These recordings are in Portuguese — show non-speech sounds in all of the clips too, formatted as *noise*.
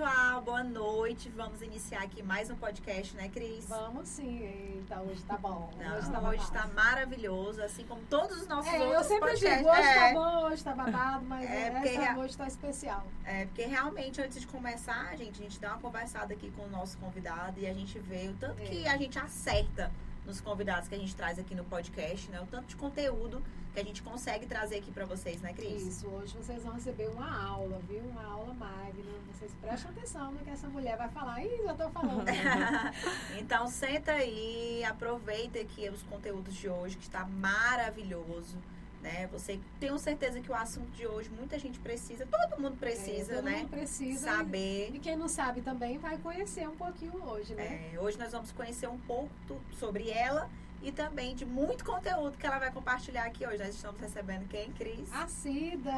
pessoal. Boa noite. Vamos iniciar aqui mais um podcast, né, Cris? Vamos sim, eita, hoje tá bom. Não, hoje tá hoje tá maravilhoso, assim como todos os nossos É, eu outros sempre podcasts. digo, hoje é, tá bom, hoje tá babado, mas É, é, porque essa noite tá especial. é, porque realmente, antes de começar, gente, a gente dá uma conversada aqui com o nosso convidado e a gente vê o tanto É. que a gente acerta nos convidados que a gente traz aqui no podcast, né? O tanto de conteúdo que a gente consegue trazer aqui pra vocês, né, Cris? Isso, hoje vocês vão receber uma aula, viu? Uma aula magna. Vocês prestem atenção no que essa mulher vai falar. Ih, já tô falando. *laughs* então senta aí, aproveita aqui os conteúdos de hoje, que está maravilhoso. Né? Você tenho certeza que o assunto de hoje muita gente precisa, todo mundo precisa, É, todo né? mundo precisa. Saber. E quem não sabe também vai conhecer um pouquinho hoje, né? É, hoje nós vamos conhecer um pouco sobre ela e também de muito conteúdo que ela vai compartilhar aqui hoje. Nós estamos recebendo quem, Cris? A Cida!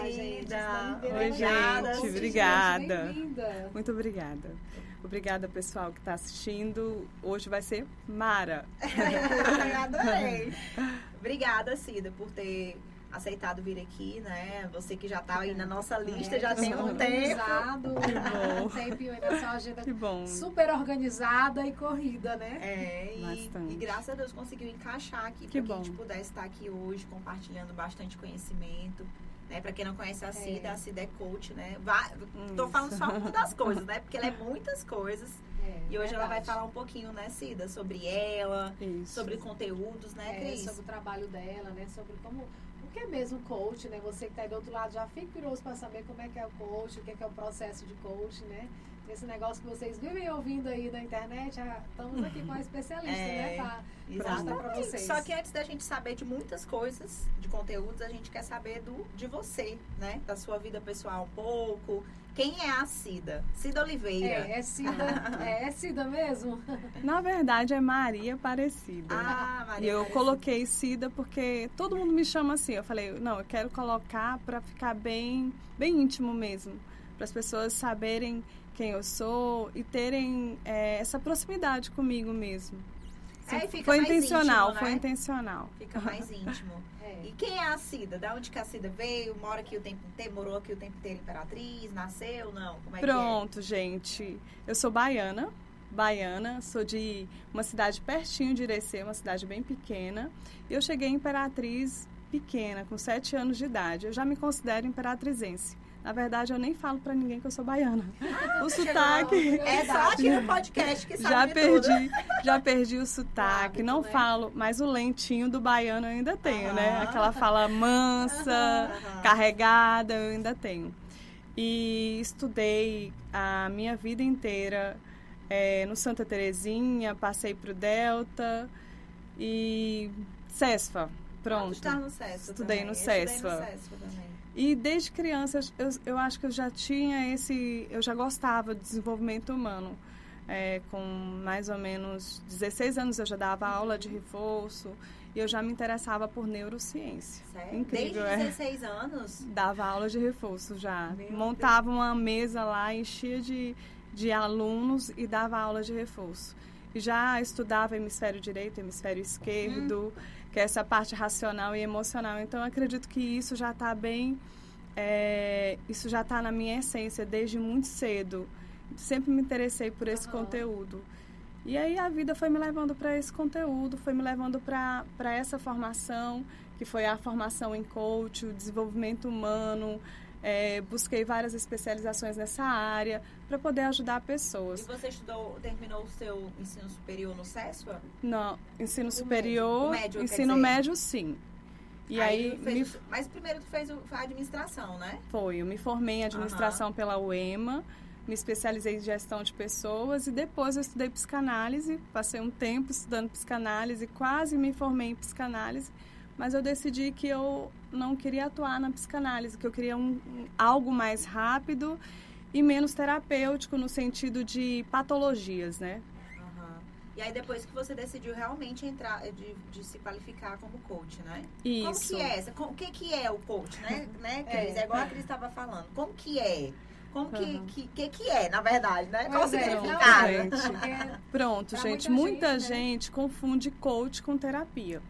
Cida. Gente, Oi, Obrigada, gente, obrigada. Bem-vinda. Muito obrigada. Obrigada, pessoal que está assistindo. Hoje vai ser Mara. *laughs* Adorei. Obrigada, Cida, por ter aceitado vir aqui, né? Você que já tá aí na nossa lista, É, já tem um tempo. *laughs* um na sua agenda Que bom. super organizada e corrida, né? É, e, e graças a Deus conseguiu encaixar aqui Que para que a gente pudesse estar aqui hoje compartilhando bastante conhecimento. Né? Para quem não conhece a Cida, É. a Cida é coach, né? Vai, tô falando só uma das coisas, né? Porque ela é muitas coisas. É, E hoje ela vai verdade. falar um pouquinho, né, Cida, sobre ela, Isso. sobre conteúdos, né, É, Cris? sobre o trabalho dela, né? Sobre como. O que é mesmo coach, né? Você que está aí do outro lado já fica curioso para saber como é que é o coach, o que é, que é o processo de coach, né? Esse negócio que vocês vivem ouvindo aí na internet, ah, estamos aqui com a especialista, É, né? Pra Exatamente. pra vocês. Só que antes da gente saber de muitas coisas, de conteúdos, a gente quer saber do, de você, né? Da sua vida pessoal um pouco. Quem é a Cida? Cida Oliveira. É, é Cida, é, *laughs* é Cida mesmo? Na verdade, é Maria Aparecida. Ah, e Maria. eu Aparecida. coloquei Cida porque todo mundo me chama assim. Eu falei, não, eu quero colocar para ficar bem, bem íntimo mesmo. Para as pessoas saberem quem eu sou e terem é, essa proximidade comigo mesmo. É, e fica foi mais intencional, íntimo, foi né? intencional. Fica mais íntimo. *laughs* É. E quem é a Cida? Da onde que a Cida veio? Mora aqui o tempo inteiro? Morou aqui o tempo inteiro Imperatriz? Nasceu? Não? Como é Pronto, gente. Eu sou baiana, baiana, sou de uma cidade pertinho de Irecê, uma cidade bem pequena. E eu cheguei em Imperatriz pequena, com sete anos de idade. Eu já me considero imperatrizense. Na verdade, eu nem falo pra ninguém que eu sou baiana. o sotaque. que é? *laughs* É só aqui no podcast que sabe Já de tudo. perdi, já perdi o sotaque, Hábito, não né? falo, mas o lentinho do baiano eu ainda tenho, né? Aham. Aquela fala mansa, carregada, eu ainda tenho. E estudei a minha vida inteira eh, no Santa Terezinha, passei pro Delta e Cesfa, Ah, pronto. tá no CESFA Estudei também. no Eu estudei CESFA. no CESFA também. E desde criança eu, eu acho que eu já tinha esse, eu já gostava de desenvolvimento humano. É, com mais ou menos 16 anos eu já dava aula de reforço e eu já me interessava por neurociência. Sério? Incrível, Desde é. 16 anos? Dava aula de reforço já. Meu Montava uma mesa lá, enchia de, de alunos e dava aula de reforço. E já estudava hemisfério direito, hemisfério esquerdo, que é essa parte racional e emocional. Então, eu acredito que isso já está bem... é, isso já está na minha essência desde muito cedo. Sempre me interessei por esse Aham. conteúdo. E aí a vida foi me levando para esse conteúdo, foi me levando para essa formação, que foi a formação em coach, o desenvolvimento humano. É, busquei várias especializações nessa área para poder ajudar E pessoas. você estudou, terminou o seu ensino superior no CESFA? Não, ensino O superior, médio. Médio, ensino médio sim. E aí, me fez, Mas primeiro tu fez a administração, né? foi, eu me formei em administração pela UEMA, me especializei em gestão de pessoas e depois eu estudei psicanálise, passei um tempo estudando psicanálise, quase me formei em psicanálise, mas eu decidi que eu não queria atuar na psicanálise, que eu queria um, um- algo mais rápido e menos terapêutico no sentido de patologias, né? E aí depois que você decidiu realmente entrar, de, de se qualificar como coach, né? Isso. Como que é? O que que é o coach, né? *laughs* né Cris? É. É, igual a Cris estava falando. Como que é? Como que, Uhum. que, que que é, na verdade, né? Qual o é, significado? Porque *laughs* Pronto, gente. muita Muita gente, né? gente confunde coach com terapia.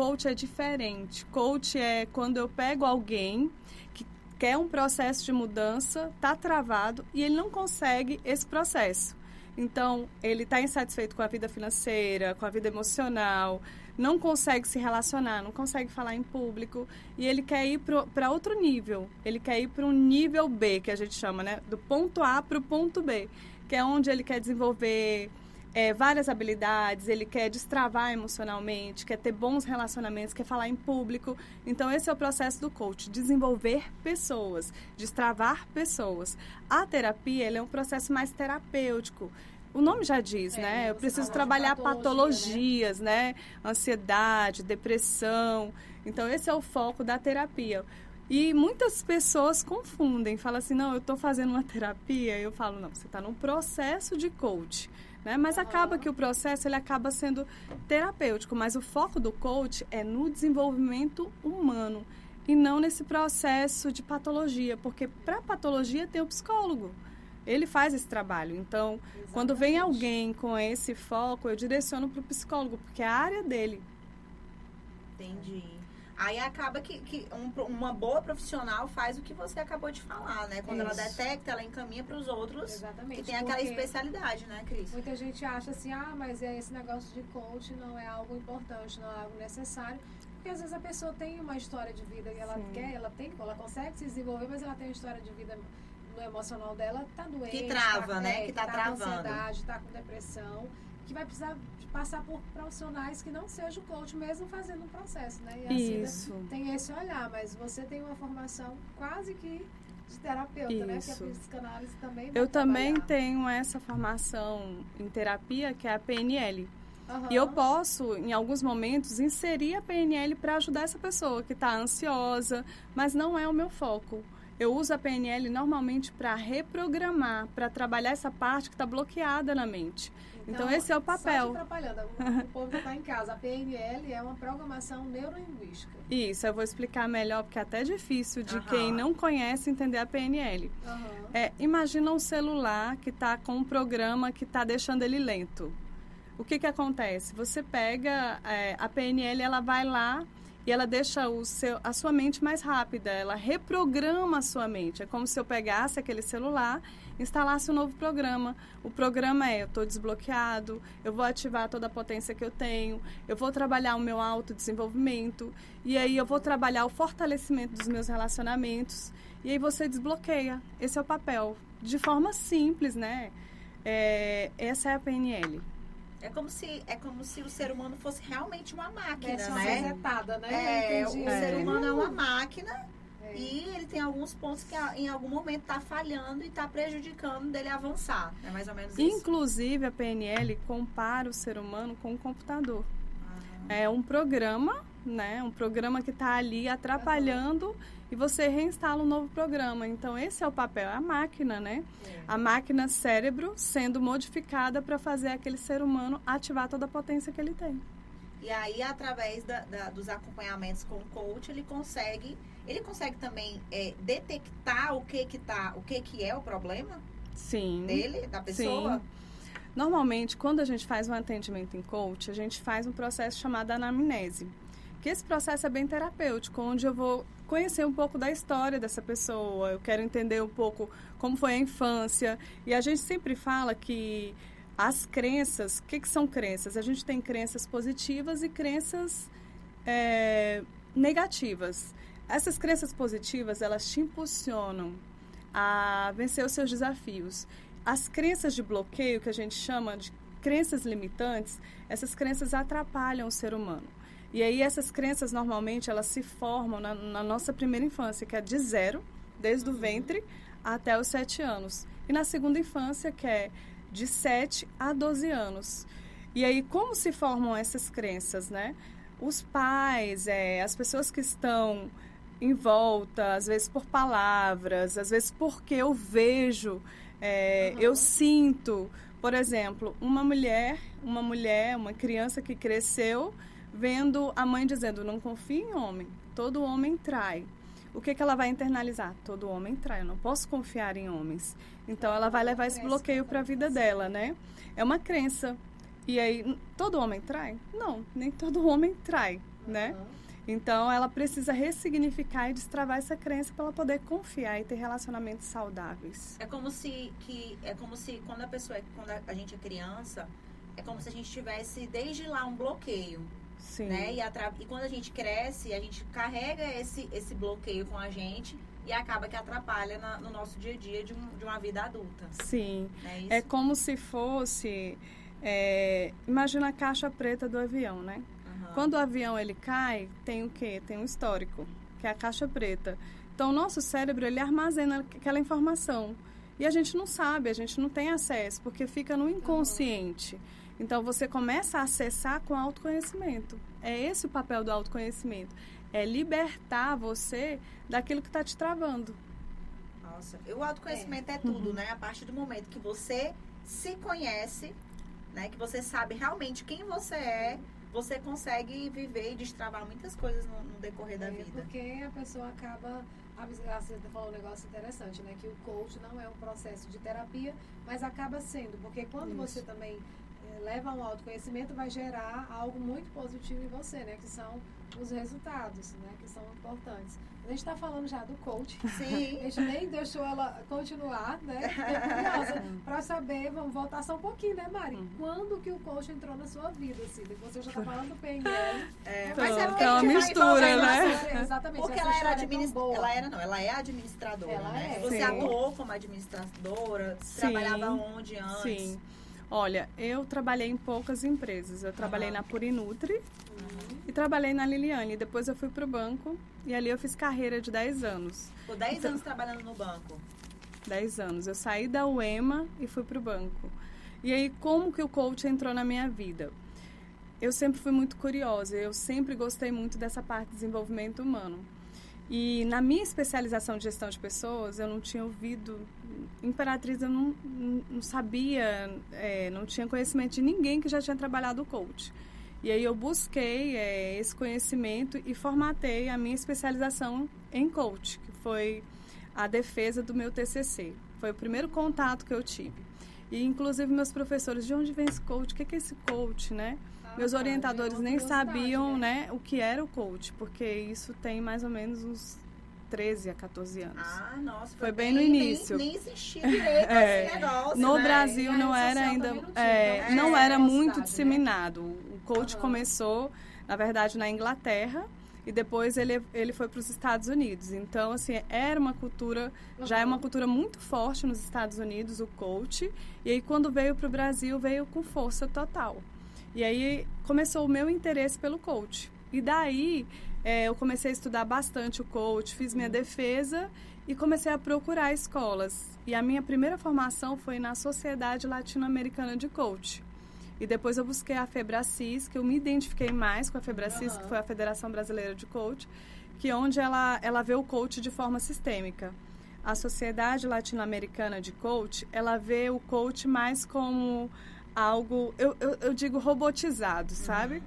Coach é diferente. Coach é quando eu pego alguém que quer um processo de mudança, tá travado e ele não consegue esse processo. Então, ele está insatisfeito com a vida financeira, com a vida emocional, não consegue se relacionar, não consegue falar em público e ele quer ir para outro nível. Ele quer ir para um nível B, que a gente chama, né? Do ponto A para o ponto B, que é onde ele quer desenvolver é, várias habilidades, ele quer destravar emocionalmente, quer ter bons relacionamentos, quer falar em público. Então, esse é o processo do coach, desenvolver pessoas, destravar pessoas. A terapia é um processo mais terapêutico. O nome já diz, É, né? Eu preciso trabalhar patologia, patologias, né? Ansiedade, depressão. Então, esse é o foco da terapia. E muitas pessoas confundem, falam assim, não, eu estou fazendo uma terapia. Eu falo, não, você está num processo de coach. Né? Mas acaba que o processo ele acaba sendo terapêutico, mas o foco do coach é no desenvolvimento humano e não nesse processo de patologia, porque para patologia tem o psicólogo. Ele faz esse trabalho. Então, quando vem Exatamente. alguém com esse foco, eu direciono para o psicólogo, porque é a área dele. Entendi. Aí acaba que, que um- uma boa profissional faz o que você acabou de falar, né? Quando ela Isso. detecta, ela encaminha para os outros Exatamente. que tem aquela especialidade, né, Cris? Muita gente acha assim, ah, mas é esse negócio de coach não é algo importante, não é algo necessário. Porque às vezes a pessoa tem uma história de vida e ela Sim. quer, ela tem, ela consegue se desenvolver, mas ela tem uma história de vida no emocional dela, tá doente. Que trava, tá, né? é, Que tá com travando. ansiedade, tá com depressão, que vai precisar passar por profissionais que não sejam coach, mesmo fazendo um processo, né? E a Cida Isso. tem esse olhar, mas você tem uma formação quase que de terapeuta, né? Porque Isso. a psicanálise também vai Eu também trabalhar. tenho essa formação em terapia, que é a PNL. Aham. E eu posso, em alguns momentos, inserir a PNL para ajudar essa pessoa que está ansiosa, mas não é o meu foco. Eu uso a PNL normalmente para reprogramar, para trabalhar essa parte que está bloqueada na mente. Então, esse é o Só papel. te atrapalhando, o, *laughs* povo que está em casa. A PNL é uma programação neurolinguística. Isso, eu vou explicar melhor, porque é até difícil de Aham. quem não conhece entender a PNL. É, imagina um celular que está com um programa que está deixando ele lento. O que, que acontece? Você pega é, a PNL, ela vai lá e ela deixa o seu, a sua mente mais rápida, ela reprograma a sua mente. É como se eu pegasse aquele celular, instalasse um novo programa. O programa é: eu estou desbloqueado, eu vou ativar toda a potência que eu tenho, eu vou trabalhar o meu autodesenvolvimento, e aí eu vou trabalhar o fortalecimento dos meus relacionamentos, e aí você desbloqueia. Esse é o papel. De forma simples, né? É, essa é a PNL. É como se é como se o ser humano fosse realmente uma máquina, uma né? resetada, né? É, o ser humano é uma máquina É. e ele tem alguns pontos que em algum momento tá falhando e tá prejudicando dele avançar. É mais ou menos isso. Inclusive, a PNL compara o ser humano com o computador. Ah, É um programa, né? Um programa que está ali atrapalhando e você reinstala um novo programa. Então, esse é o papel, é a máquina, né? é. A máquina cérebro sendo modificada para fazer aquele ser humano ativar toda a potência que ele tem. E aí, através da- da- dos acompanhamentos com o coach, ele consegue, ele consegue também é, detectar o que que tá, o que que é o problema Sim. dele, da pessoa. Sim. Normalmente, quando a gente faz um atendimento em coach, a gente faz um processo chamado anamnese. Que esse processo é bem terapêutico, onde eu vou conhecer um pouco da história dessa pessoa, eu quero entender um pouco como foi a infância. E a gente sempre fala que as crenças, o que, que são crenças? A gente tem crenças positivas e crenças é, negativas. Essas crenças positivas, elas te impulsionam a vencer os seus desafios. As crenças de bloqueio, que a gente chama de crenças limitantes, essas crenças atrapalham o ser humano. E aí essas crenças normalmente elas se formam na, na nossa primeira infância, que é de zero, desde o ventre até os sete anos. E na segunda infância, que é de 7 a 12 anos. E aí, como se formam essas crenças, né? Os pais, é, as pessoas que estão em volta, às vezes por palavras, às vezes porque eu vejo, é, Uhum. eu sinto, Por exemplo, uma mulher, uma mulher, uma criança que cresceu vendo a mãe dizendo: "Não confie em homem, todo homem trai". O que, que ela vai internalizar? Todo homem trai, eu não posso confiar em homens. Então ela vai levar esse bloqueio para a vida dela, né? É uma crença. E aí, todo homem trai? Não, nem todo homem trai, né? Então ela precisa ressignificar e destravar essa crença para ela poder confiar e ter relacionamentos saudáveis. É como se que é como se quando a pessoa é, quando a gente é criança, é como se a gente tivesse desde lá um bloqueio. Sim. Né? E, atra... e quando a gente cresce, a gente carrega esse, esse bloqueio com a gente e acaba que atrapalha na, no nosso dia a dia de, um, de uma vida adulta. Sim. Né? É como se fosse. É... Imagina a caixa preta do avião, né? Uhum. Quando o avião ele cai, tem o quê? Tem um histórico, que é a caixa preta. Então, o nosso cérebro ele armazena aquela informação. E a gente não sabe, a gente não tem acesso, porque fica no inconsciente. Então você começa a acessar com autoconhecimento. É esse o papel do autoconhecimento. É libertar você daquilo que está te travando. Nossa, o autoconhecimento é, é tudo, uhum. né? A partir do momento que você se conhece, né? Que você sabe realmente quem você é, você consegue viver e destravar muitas coisas no, no decorrer da é, vida. Porque a pessoa acaba você falou um negócio interessante, né? Que o coach não é um processo de terapia, mas acaba sendo, porque quando Isso. você também leva ao autoconhecimento vai gerar algo muito positivo em você, né? Que são os resultados, né? Que são importantes. A gente está falando já do coach. Sim. A gente nem deixou ela continuar, né? Para saber, vamos voltar só um pouquinho, né, Mari? Uhum. Quando que o coach entrou na sua vida, assim? Você já está falando do PNL. *laughs* É, mas é porque é uma mistura, né? Exatamente. Porque ela era, administ... ela era, não, ela é administradora, ela né? É. Você Sim. atuou como administradora, Sim. trabalhava onde antes? Sim. Olha, eu trabalhei em poucas empresas. Eu trabalhei Uhum. na Purinutri Uhum. e trabalhei na Liliane. Depois eu fui pro banco e ali eu fiz carreira de 10 anos. Por 10 Então- anos trabalhando no banco. 10 anos. Eu saí da UEMA e fui pro banco. E aí, como que o coach entrou na minha vida? Eu sempre fui muito curiosa, eu sempre gostei muito dessa parte de desenvolvimento humano. E na minha especialização de gestão de pessoas, eu não tinha ouvido. Imperatriz, eu não, não- sabia, é, não tinha conhecimento de ninguém que já tinha trabalhado o coach. E aí eu busquei é, esse conhecimento e formatei a minha especialização em coach, que foi a defesa do meu TCC. Foi o primeiro contato que eu tive. E inclusive meus professores, de onde vem esse coach? O que é esse coach, né? Meus orientadores é nem sabiam, né, o que era o coach, porque isso tem mais ou menos uns 13 a 14 anos. Ah, nossa. Foi bem no início. Nem, nem existia direito *laughs* É. esse negócio, No né? Brasil não era ainda, não tinha, é, então, não é, era muito né? disseminado. O coach Aham. começou, na verdade, na Inglaterra e depois ele, ele foi para os Estados Unidos. Então, assim, era uma cultura, já é uma Uhum. cultura muito forte nos Estados Unidos, o coach. E aí, quando veio para o Brasil, veio com força total. E aí começou o meu interesse pelo coach. E daí é, eu comecei a estudar bastante o coach, fiz minha defesa e comecei a procurar escolas. E a minha primeira formação foi na Sociedade Latino-Americana de Coach. E depois eu busquei a Febracis, que eu me identifiquei mais com a Febracis, Aham. que foi a Federação Brasileira de Coach, que é onde ela, ela vê o coach de forma sistêmica. A Sociedade Latino-Americana de Coach, ela vê o coach mais como algo, eu, eu, eu digo robotizado, sabe?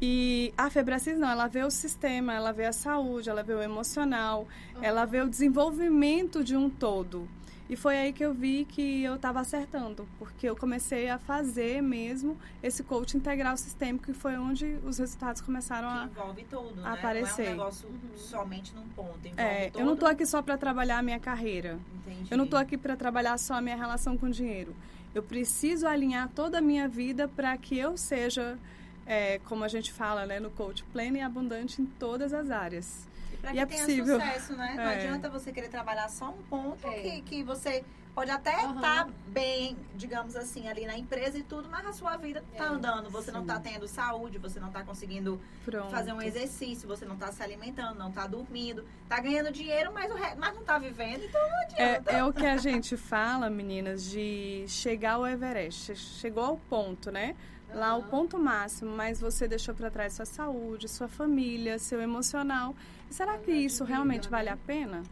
E a Febracis não, ela vê o sistema, ela vê a saúde, ela vê o emocional, ela vê o desenvolvimento de um todo. E foi aí que eu vi que eu estava acertando, porque eu comecei a fazer mesmo esse coach integral sistêmico, e foi onde os resultados começaram Que a. envolve tudo, né? aparecer. Não é um negócio Uhum. somente num ponto. É, eu não estou aqui só para trabalhar a minha carreira. Entendi. Eu não estou aqui para trabalhar só a minha relação com o dinheiro. Eu preciso alinhar toda a minha vida para que eu seja, é, como a gente fala né, no coach, plena e abundante em todas as áreas. E pra E que é tenha possível. sucesso, né? Não É. adianta você querer trabalhar só um ponto É. que, que você pode até estar bem, digamos assim, ali na empresa e tudo, mas a sua vida tá É. andando. Você não Sim. tá tendo saúde, você não tá conseguindo Pronto. fazer um exercício, você não tá se alimentando, não tá dormindo, tá ganhando dinheiro, mas, o re... mas não tá vivendo, então não adianta. É, é o que a *laughs* gente fala, meninas, de chegar ao Everest. Chegou ao ponto, né? Lá o Aham. ponto máximo, mas você deixou para trás sua saúde, sua família, seu emocional. E será que isso realmente vale a pena?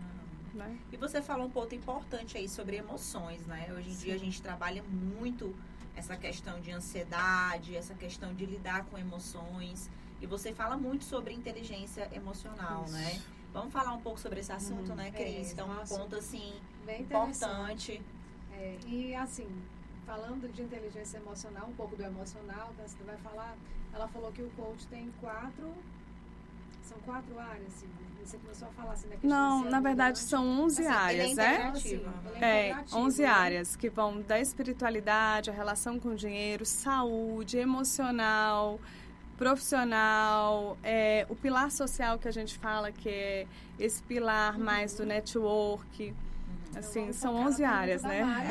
Né? E você falou um ponto importante aí sobre emoções, né? Hoje em dia a gente trabalha muito essa questão de ansiedade, essa questão de lidar com emoções. E você fala muito sobre inteligência emocional, Isso. né? Vamos falar um pouco sobre esse assunto, Uhum. né, É, Cris? Que é um ponto, assim, importante. É, e assim, falando de inteligência emocional, um pouco do emocional, que você vai falar, ela falou que o coach tem quatro. São quatro áreas, assim. Você começou a falar assim da Não, na verdade são 11 Assim, é áreas, né? ele É, integrativo, 11 né? áreas que vão da espiritualidade, a relação com o dinheiro, saúde, emocional, profissional, é, o pilar social que a gente fala, que é esse pilar mais do network. Então, Assim, vamos são focar 11 na áreas, né? da *laughs* Mari,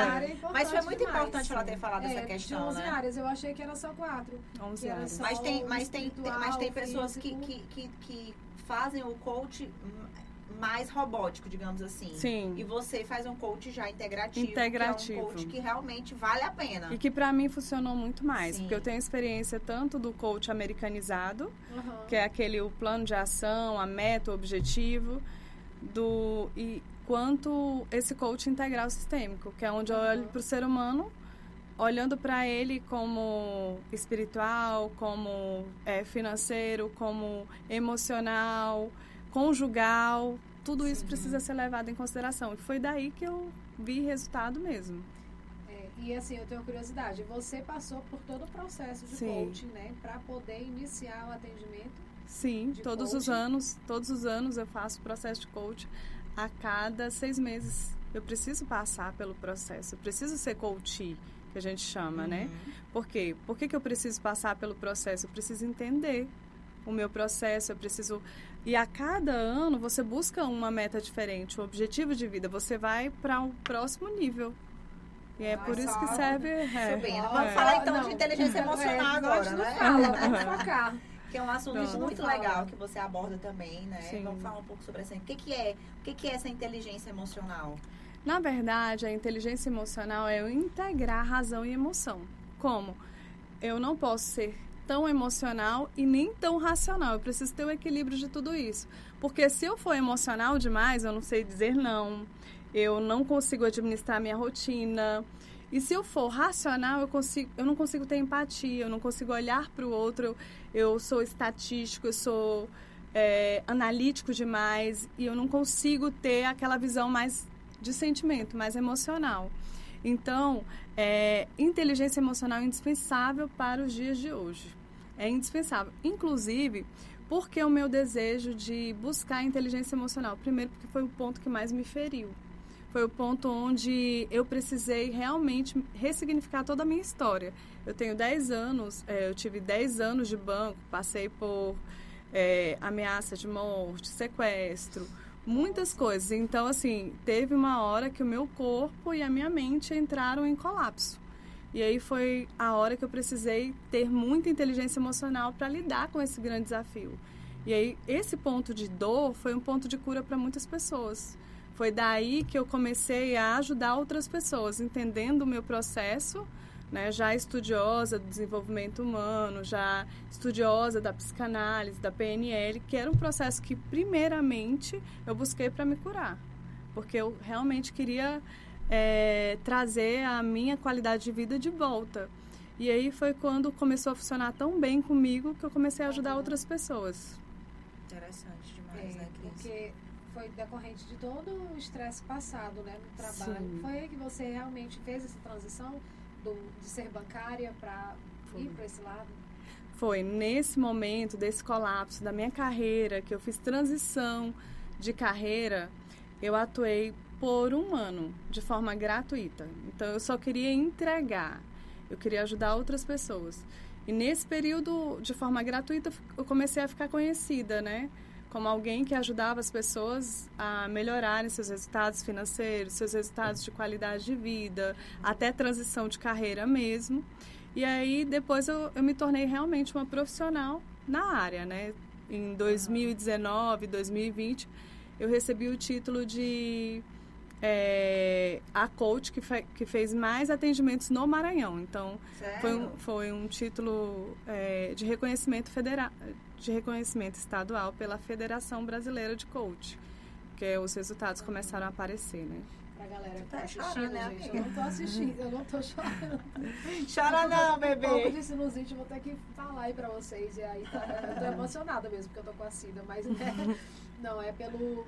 área é importante Mas foi muito demais. importante ela ter falado É, essa questão, 11 né? áreas, eu achei que era só quatro. 11 Que era áreas. Mas tem, mas tem, mas tem pessoas que, que, que, que fazem o coach mais robótico, digamos assim. Sim. E você faz um coach já integrativo. Integrativo. Que é um coach que realmente vale a pena. E que pra mim funcionou muito mais, Sim. porque eu tenho experiência tanto do coach americanizado, Aham. que é aquele o plano de ação, a meta, o objetivo, do e quanto esse coach integral sistêmico, que é onde eu olho Uhum. para o ser humano, olhando para ele como espiritual, como é, financeiro, como emocional, conjugal, tudo isso Sim. precisa ser levado em consideração. E foi daí que eu vi resultado mesmo. É, e assim, eu tenho curiosidade. Você passou por todo o processo de Sim. coaching, né? Para poder iniciar o atendimento. Sim, todos os coaching? anos, todos os anos eu faço processo de coach. A cada seis meses eu preciso passar pelo processo. Eu preciso ser coach, que a gente chama, né? Uhum. Por quê? Por que, que eu preciso passar pelo processo? Eu preciso entender o meu processo, eu preciso. E a cada ano você busca uma meta diferente, um objetivo de vida. Você vai para um próximo nível. E é por isso que serve. É, Vamos é. falar então não. de inteligência É, emocional a agora, não né? *laughs* Vamos focar. Que é um assunto Pronto. muito Não legal que você aborda também, né? Sim. Vamos falar um pouco sobre essa. O que, que é? O que, que é essa inteligência emocional? Na verdade, a inteligência emocional é integrar razão e emoção. Como? Eu não posso ser tão emocional e nem tão racional. Eu preciso ter o equilíbrio de tudo isso. Porque se eu for emocional demais, eu não sei dizer não. Eu não consigo administrar minha rotina. E se eu for racional, eu, consigo, eu não consigo ter empatia, eu não consigo olhar para o outro. Eu, eu sou estatístico, eu sou é, analítico demais e eu não consigo ter aquela visão mais de sentimento, mais emocional. Então, é, inteligência emocional é indispensável para os dias de hoje. É indispensável. Inclusive, porque o meu desejo de buscar inteligência emocional? Primeiro, porque foi o ponto que mais me feriu. Foi o ponto onde eu precisei realmente ressignificar toda a minha história. Eu tenho 10 anos, é, eu tive 10 anos de banco, passei por é, ameaça de morte, sequestro, muitas coisas. Então, assim, teve uma hora que o meu corpo e a minha mente entraram em colapso. E aí foi a hora que eu precisei ter muita inteligência emocional para lidar com esse grande desafio. E aí esse ponto de dor foi um ponto de cura para muitas pessoas. Foi daí que eu comecei a ajudar outras pessoas, entendendo o meu processo, né, já estudiosa do desenvolvimento humano, já estudiosa da psicanálise, da PNL, que era um processo que primeiramente eu busquei para me curar, porque eu realmente queria é, trazer a minha qualidade de vida de volta. E aí foi quando começou a funcionar tão bem comigo que eu comecei a ajudar outras pessoas. Interessante demais, É, né, Cris? porque foi decorrente de todo o estresse passado, né, no trabalho. Sim. Foi aí que você realmente fez essa transição do, de ser bancária para ir para esse lado? Foi nesse momento desse colapso da minha carreira que eu fiz transição de carreira, eu atuei por um ano de forma gratuita. Então eu só queria entregar, eu queria ajudar outras pessoas. E nesse período de forma gratuita eu comecei a ficar conhecida, né? Como alguém que ajudava as pessoas a melhorarem seus resultados financeiros, seus resultados de qualidade de vida, até transição de carreira mesmo. E aí depois eu, eu me tornei realmente uma profissional na área, né? Em 2019, 2020, eu recebi o título de é, a coach que, fe, que fez mais atendimentos no Maranhão. Então Sério? foi um, foi um título é, de reconhecimento federal, de reconhecimento estadual pela Federação Brasileira de Coach, que os resultados começaram a aparecer, né? Para galera Tá assistindo, chorando, né, gente. amiga? Eu não tô assistindo, eu não tô chorando. *laughs* Chora não, Um pouco bebê. de sinusite, vou ter que falar aí pra vocês. E aí, tá, eu tô *laughs* emocionada mesmo, porque eu tô com a Cida, mas né, *laughs* não, é pelo,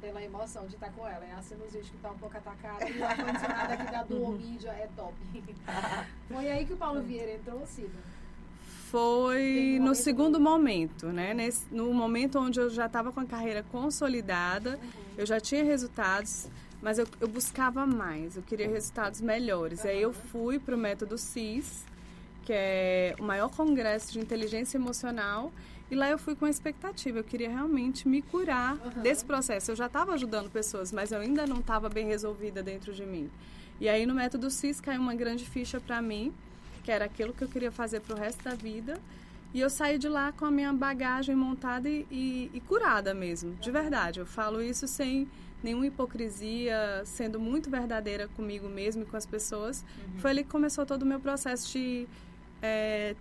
pela emoção de estar com ela. É a sinusite que tá um pouco atacada e o ar-condicionado aqui da Duomídia é top. *laughs* Foi aí que o Paulo Vieira entrou, Cida. Foi um no momento segundo momento, né? Nesse, no momento onde eu já estava com a carreira consolidada, eu já tinha resultados, mas eu, eu buscava mais, eu queria resultados melhores. Aí eu fui para o método CIS, que é o maior congresso de inteligência emocional, e lá eu fui com a expectativa, eu queria realmente me curar Aham. desse processo. Eu já estava ajudando pessoas, mas eu ainda não estava bem resolvida dentro de mim. E aí no método CIS caiu uma grande ficha para mim, que era aquilo que eu queria fazer para o resto da vida. E eu saí de lá com a minha bagagem montada e, e- e curada mesmo, de verdade. Eu falo isso sem nenhuma hipocrisia, sendo muito verdadeira comigo mesmo e com as pessoas. Foi ali que começou todo o meu processo de é,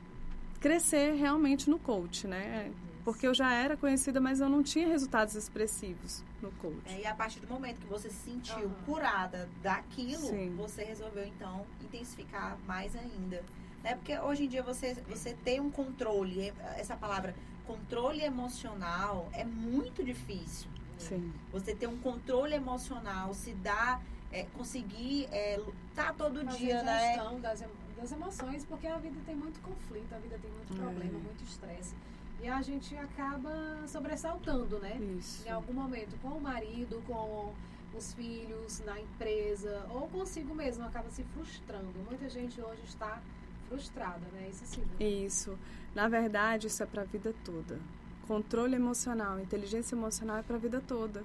crescer realmente no coach, né? Porque eu já era conhecida, mas eu não tinha resultados expressivos no coach. É, e a partir do momento que você se sentiu Aham. curada daquilo, Sim. você resolveu então intensificar mais ainda. É porque hoje em dia você, você tem um controle, é- essa palavra controle emocional é muito difícil. Sim. Você ter um controle emocional, se dar, é, conseguir é, lutar todo Fazer dia, né? gestão das, emo- das emoções, porque a vida tem muito conflito, a vida tem muito É. problema, muito estresse. E a gente acaba sobressaltando, né? Isso. Em algum momento, com o marido, com os filhos, na empresa, ou consigo mesmo, acaba se frustrando. Muita gente hoje está frustrada, né? Isso sim. Isso. Na verdade, isso é para a vida toda. Controle emocional, inteligência emocional é para a vida toda.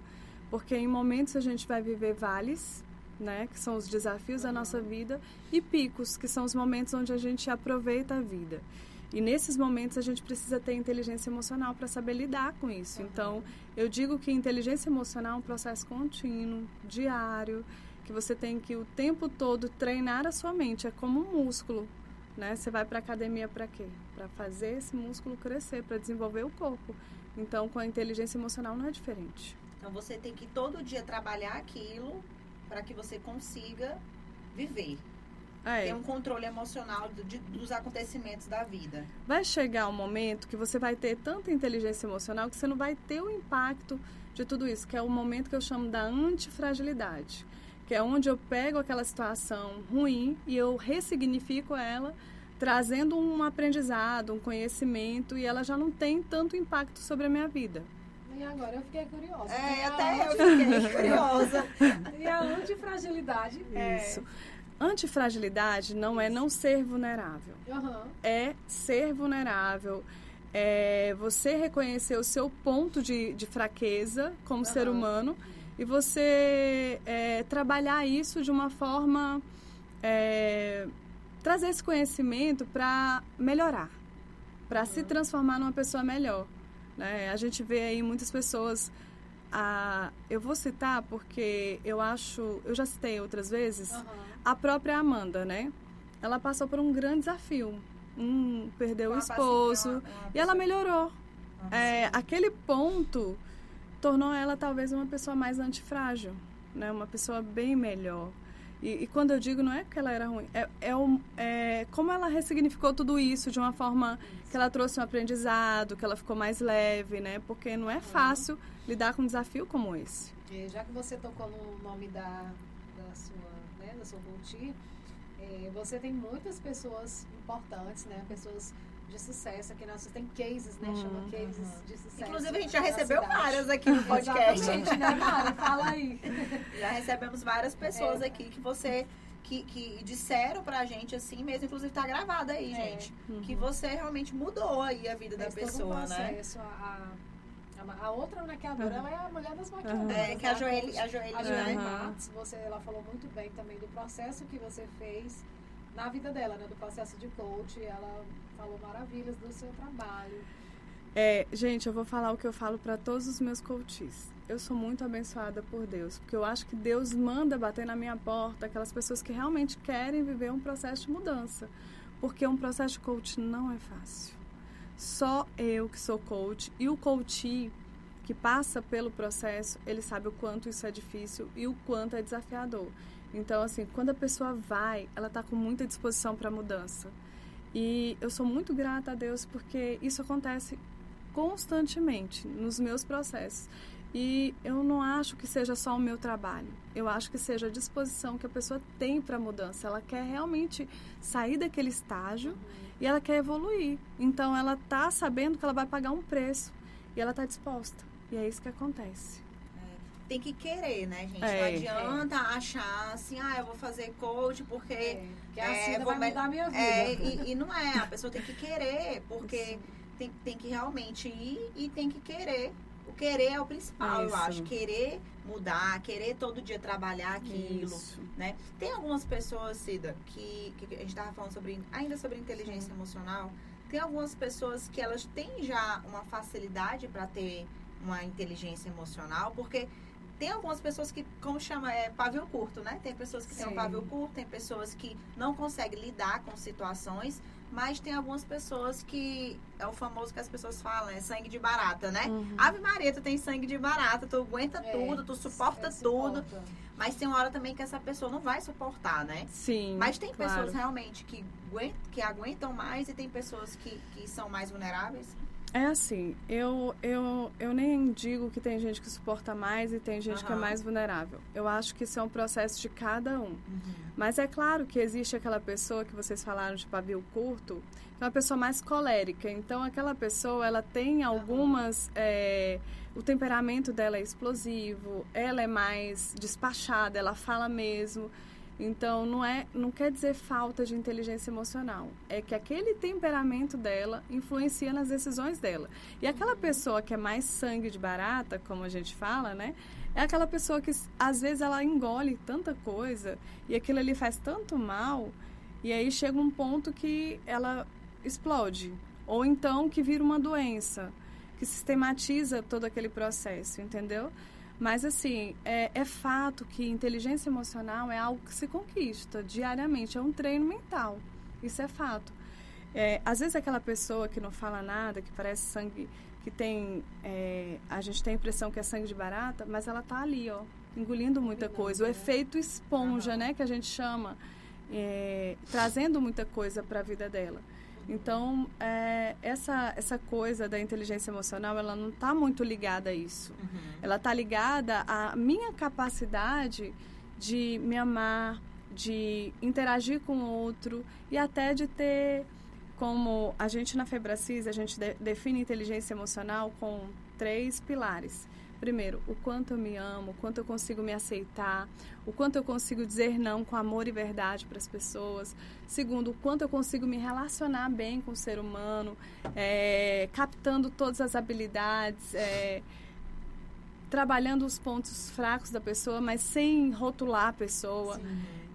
Porque em momentos a gente vai viver vales, né, que são os desafios da nossa vida, e picos, que são os momentos onde a gente aproveita a vida. E nesses momentos a gente precisa ter inteligência emocional para saber lidar com isso. Uhum. Então, eu digo que inteligência emocional é um processo contínuo, diário, que você tem que o tempo todo treinar a sua mente. É como um músculo, né? Você vai para academia para quê? Para fazer esse músculo crescer, para desenvolver o corpo. Então, com a inteligência emocional não é diferente. Então você tem que todo dia trabalhar aquilo para que você consiga viver. É, Ter um controle emocional de- dos acontecimentos da vida. vai chegar um momento que você vai ter tanta inteligência emocional que você não vai ter o impacto de tudo isso, que é o momento que eu chamo da antifragilidade, que é onde eu pego aquela situação ruim e eu ressignifico ela, trazendo um aprendizado, um conhecimento e ela já não tem tanto impacto sobre a minha vida. E agora eu fiquei curiosa. É, até eu fiquei curiosa. *laughs* E a antifragilidade é. Isso. Antifragilidade não é não ser vulnerável. Aham. é ser vulnerável, é você reconhecer o seu ponto de, de fraqueza como ser Aham. humano e você é, trabalhar isso de uma forma. é, trazer esse conhecimento para melhorar, para se Uhum. transformar numa pessoa melhor. Né? A gente vê aí muitas pessoas. ah, eu vou citar porque eu acho. Eu já citei outras vezes Aham. a própria Amanda, né? Ela passou por um grande desafio. Um, perdeu o Uma esposo. paciente, uma- uma E ela melhorou. É, aquele ponto tornou ela talvez uma pessoa mais antifrágil, né? Uma pessoa bem melhor. E, e quando eu digo, não é que ela era ruim, é, é, um- é como ela ressignificou tudo isso de uma forma que ela trouxe um aprendizado, que ela ficou mais leve, né? Porque não é fácil lidar com um desafio como esse. E já que você tocou no nome da, da sua, né, da sua Volti, eh, você tem muitas pessoas importantes, né? Pessoas de sucesso aqui na Você tem cases, né? Chama Uhum. cases de sucesso. Inclusive, a gente já recebeu cidade. várias aqui no podcast. Exatamente, né, Mari? Fala aí. *laughs* Já recebemos várias pessoas É. aqui que você. Que, que disseram pra gente assim mesmo, inclusive tá gravado aí, É. gente. Que você realmente mudou aí a vida da Fez todo um pessoa, né? A, a, a outra maquiadora, ela é a mulher das maquiadoras. É, que a né? Joeli, a Joeli, A Joeli né? Matos, você, ela falou muito bem também do processo que você fez na vida dela, né? Do processo de coach. Ela falou maravilhas do seu trabalho. É, gente, eu vou falar o que eu falo para todos os meus coaches. Eu sou muito abençoada por Deus, porque eu acho que Deus manda bater na minha porta aquelas pessoas que realmente querem viver um processo de mudança. Porque um processo de coach não é fácil. Só eu que sou coach e o coach que que passa pelo processo, ele sabe o quanto isso é difícil e o quanto é desafiador. Então, assim, quando a pessoa vai, ela está com muita disposição para mudança. E eu sou muito grata a Deus porque isso acontece constantemente nos meus processos. E eu não acho que seja só o meu trabalho. Eu acho que seja a disposição que a pessoa tem para a mudança. Ela quer realmente sair daquele estágio e ela quer evoluir. Então ela tá sabendo que ela vai pagar um preço e ela tá disposta. E é isso que acontece. É, tem que querer, né, gente? É. Não adianta achar assim, ah, eu vou fazer coach porque. É, que é, assim vou vai mudar a minha vida. É, e, e não é, a pessoa tem que querer, *laughs* porque tem, tem que realmente ir e tem que querer. O querer é o principal, eu Isso. acho. Querer mudar, querer todo dia trabalhar aquilo. Isso. né? Tem algumas pessoas, Cida, que, que a gente estava falando sobre, ainda sobre inteligência emocional. Tem algumas pessoas que elas têm já uma facilidade para ter uma inteligência emocional, porque tem algumas pessoas que, como chama, é pavio curto, né? Tem pessoas que têm um Sim. pavio curto, tem pessoas que não conseguem lidar com situações, mas tem algumas pessoas que é o famoso que as pessoas falam, é sangue de barata, né? Uhum. Ave Maria, tu tem sangue de barata, tu aguenta É, tudo, tu suporta é, tudo. suporta. Mas tem uma hora também que essa pessoa não vai suportar, né? Sim. Mas tem claro. pessoas realmente que, aguen- que aguentam mais e tem pessoas que, que são mais vulneráveis. É assim, eu, eu, eu nem digo que tem gente que suporta mais e tem gente que é mais vulnerável. Eu acho que isso é um processo de cada um. Mas é claro que existe aquela pessoa que vocês falaram de pavio curto, que é uma pessoa mais colérica. Então, aquela pessoa, ela tem algumas... é, o temperamento dela é explosivo, ela é mais despachada, ela fala mesmo. Então, não, é, não quer dizer falta de inteligência emocional. É que aquele temperamento dela influencia nas decisões dela. E aquela pessoa que é mais sangue de barata, como a gente fala, né? É aquela pessoa que, às vezes, ela engole tanta coisa e aquilo ali faz tanto mal, e aí chega um ponto que ela explode. Ou então que vira uma doença, que sistematiza todo aquele processo, entendeu? Mas, assim, é, é fato que inteligência emocional é algo que se conquista diariamente, é um treino mental. Isso é fato. É, às vezes, aquela pessoa que não fala nada, que parece sangue, que tem. é, a gente tem a impressão que é sangue de barata, mas ela tá ali, ó, engolindo muita coisa. O né? efeito esponja, né, que a gente chama, é, trazendo muita coisa para a vida dela. Então, é, essa, essa coisa da inteligência emocional, ela não está muito ligada a isso. Ela está ligada à minha capacidade de me amar, de interagir com o outro e até de ter, como a gente na Febracis, a gente de- define inteligência emocional com três pilares. Primeiro, o quanto eu me amo, o quanto eu consigo me aceitar, o quanto eu consigo dizer não com amor e verdade para as pessoas. Segundo, o quanto eu consigo me relacionar bem com o ser humano, é, captando todas as habilidades, é, trabalhando os pontos fracos da pessoa, mas sem rotular a pessoa.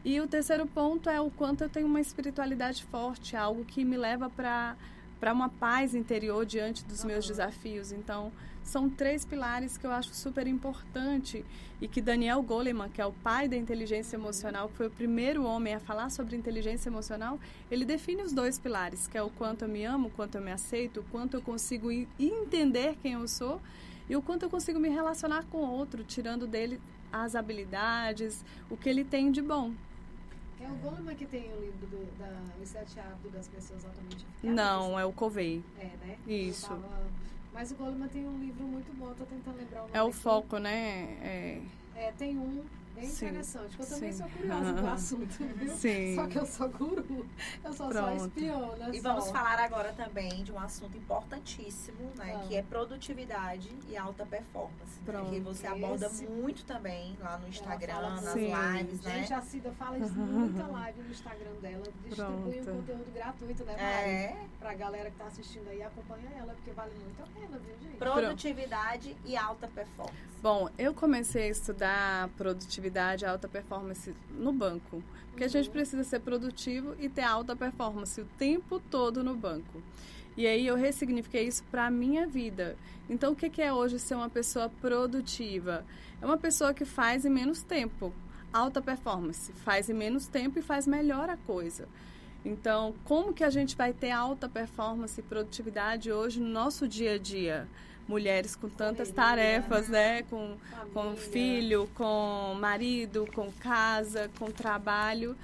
E o terceiro ponto é o quanto eu tenho uma espiritualidade forte, algo que me leva para para uma paz interior diante dos meus Aham. desafios. Então, são três pilares que eu acho super importante e que Daniel Goleman, que é o pai da inteligência emocional, que foi o primeiro homem a falar sobre inteligência emocional, ele define os dois pilares, que é o quanto eu me amo, o quanto eu me aceito, o quanto eu consigo en- entender quem eu sou e o quanto eu consigo me relacionar com o outro, tirando dele as habilidades, o que ele tem de bom. É o Goleman que tem o livro do, da, Os Sete Hábitos das Pessoas Altamente Eficazes? Não, é o Covey. É, né? Isso. Eu tava- Mas o Goleman tem um livro muito bom, tô tentando lembrar o nome É o aqui. foco, né? É, É, tem um bem Sim, interessante. que Eu também sim. sou curiosa do assunto, viu? Sim. Só que eu sou guru. Eu sou só Pronto. espiona. E só. vamos falar agora também de um assunto importantíssimo, né? Ah. Que é produtividade e alta performance. né, Pronto. Que você aborda Esse- muito também lá no Instagram, nas Sim. lives, né? Gente, a Cida fala isso muita *laughs* live no Instagram dela. Distribui um Pronto. conteúdo gratuito, né, Mari? É, Pra galera que tá assistindo aí, acompanha ela, porque vale muito a pena, viu, gente? produtividade e alta performance. Bom, eu comecei a estudar produtividade e alta performance no banco. Porque a gente Uhum. precisa ser produtivo e ter alta performance o tempo todo no banco. E aí eu ressignifiquei isso para a minha vida. Então, o que é hoje ser uma pessoa produtiva? É uma pessoa que faz em menos tempo. Alta performance. Faz em menos tempo e faz melhor a coisa. Então, como que a gente vai ter alta performance e produtividade hoje no nosso dia a dia? Mulheres com tantas tarefas, né? Com, com filho, com marido, com casa, com trabalho.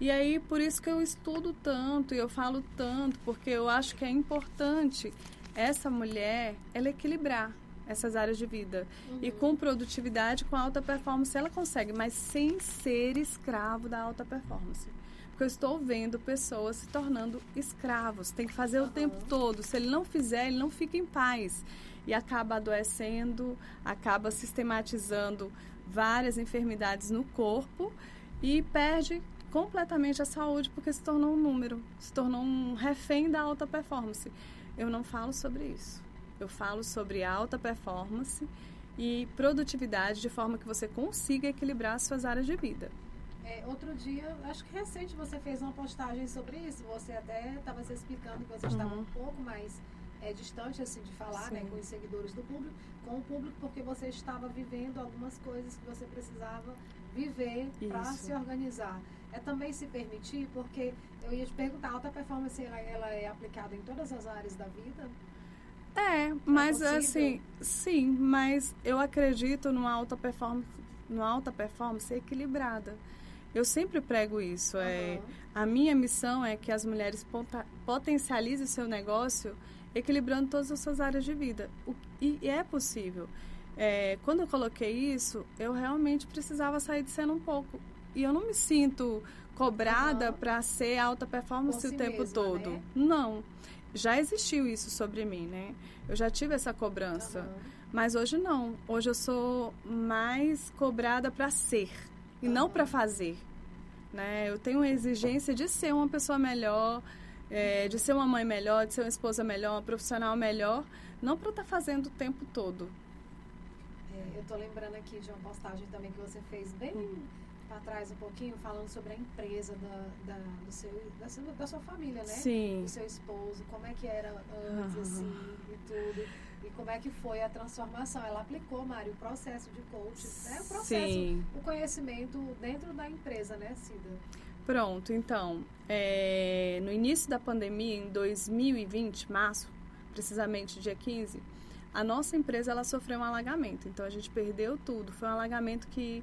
E aí, por isso que eu estudo tanto e eu falo tanto, porque eu acho que é importante essa mulher, ela equilibrar essas áreas de vida. E com produtividade, com alta performance, ela consegue, mas sem ser escravo da alta performance. Porque eu estou vendo pessoas se tornando escravos. Tem que fazer o tempo todo. Se ele não fizer, ele não fica em paz. E acaba adoecendo, acaba sistematizando várias enfermidades no corpo e perde completamente a saúde porque se tornou um número, se tornou um refém da alta performance. Eu não falo sobre isso. Eu falo sobre alta performance e produtividade de forma que você consiga equilibrar as suas áreas de vida. É, outro dia, acho que recente você fez uma postagem sobre isso. Você até estava se explicando que você estava Uhum. um pouco mais é, distante assim de falar, né, com os seguidores do público, com o público, porque você estava vivendo algumas coisas que você precisava viver para se organizar. É também se permitir, porque eu ia te perguntar, a alta performance ela, ela é aplicada em todas as áreas da vida? É, mas possível? assim, sim, mas eu acredito numa alta performance, numa alta performance equilibrada. Eu sempre prego isso. É, Aham. a minha missão é que as mulheres potencializem o seu negócio equilibrando todas as suas áreas de vida. O- e, e é possível. É, quando eu coloquei isso, eu realmente precisava sair de cena um pouco. E eu não me sinto cobrada Aham. para ser alta performance si o tempo mesma, todo. né? Não. Já existiu isso sobre mim, né? Eu já tive essa cobrança. Aham. Mas hoje não. Hoje eu sou mais cobrada para ser e não Aham. para fazer. Né? Eu tenho uma exigência de ser uma pessoa melhor, é, de ser uma mãe melhor, de ser uma esposa melhor, uma profissional melhor, não para estar fazendo o tempo todo. É, eu tô lembrando aqui de uma postagem também que você fez bem para trás um pouquinho, falando sobre a empresa da, da, do seu, da, sua, da sua família, né? Sim. Do seu esposo, como é que era antes, assim, e tudo. E como é que foi a transformação. Ela aplicou, Mário, o processo de coach, né? O processo, Sim. o conhecimento dentro da empresa, né, Cida? Pronto, então, é, no início da pandemia, em 2020, março, precisamente dia 15, a nossa empresa ela sofreu um alagamento. Então a gente perdeu tudo. Foi um alagamento que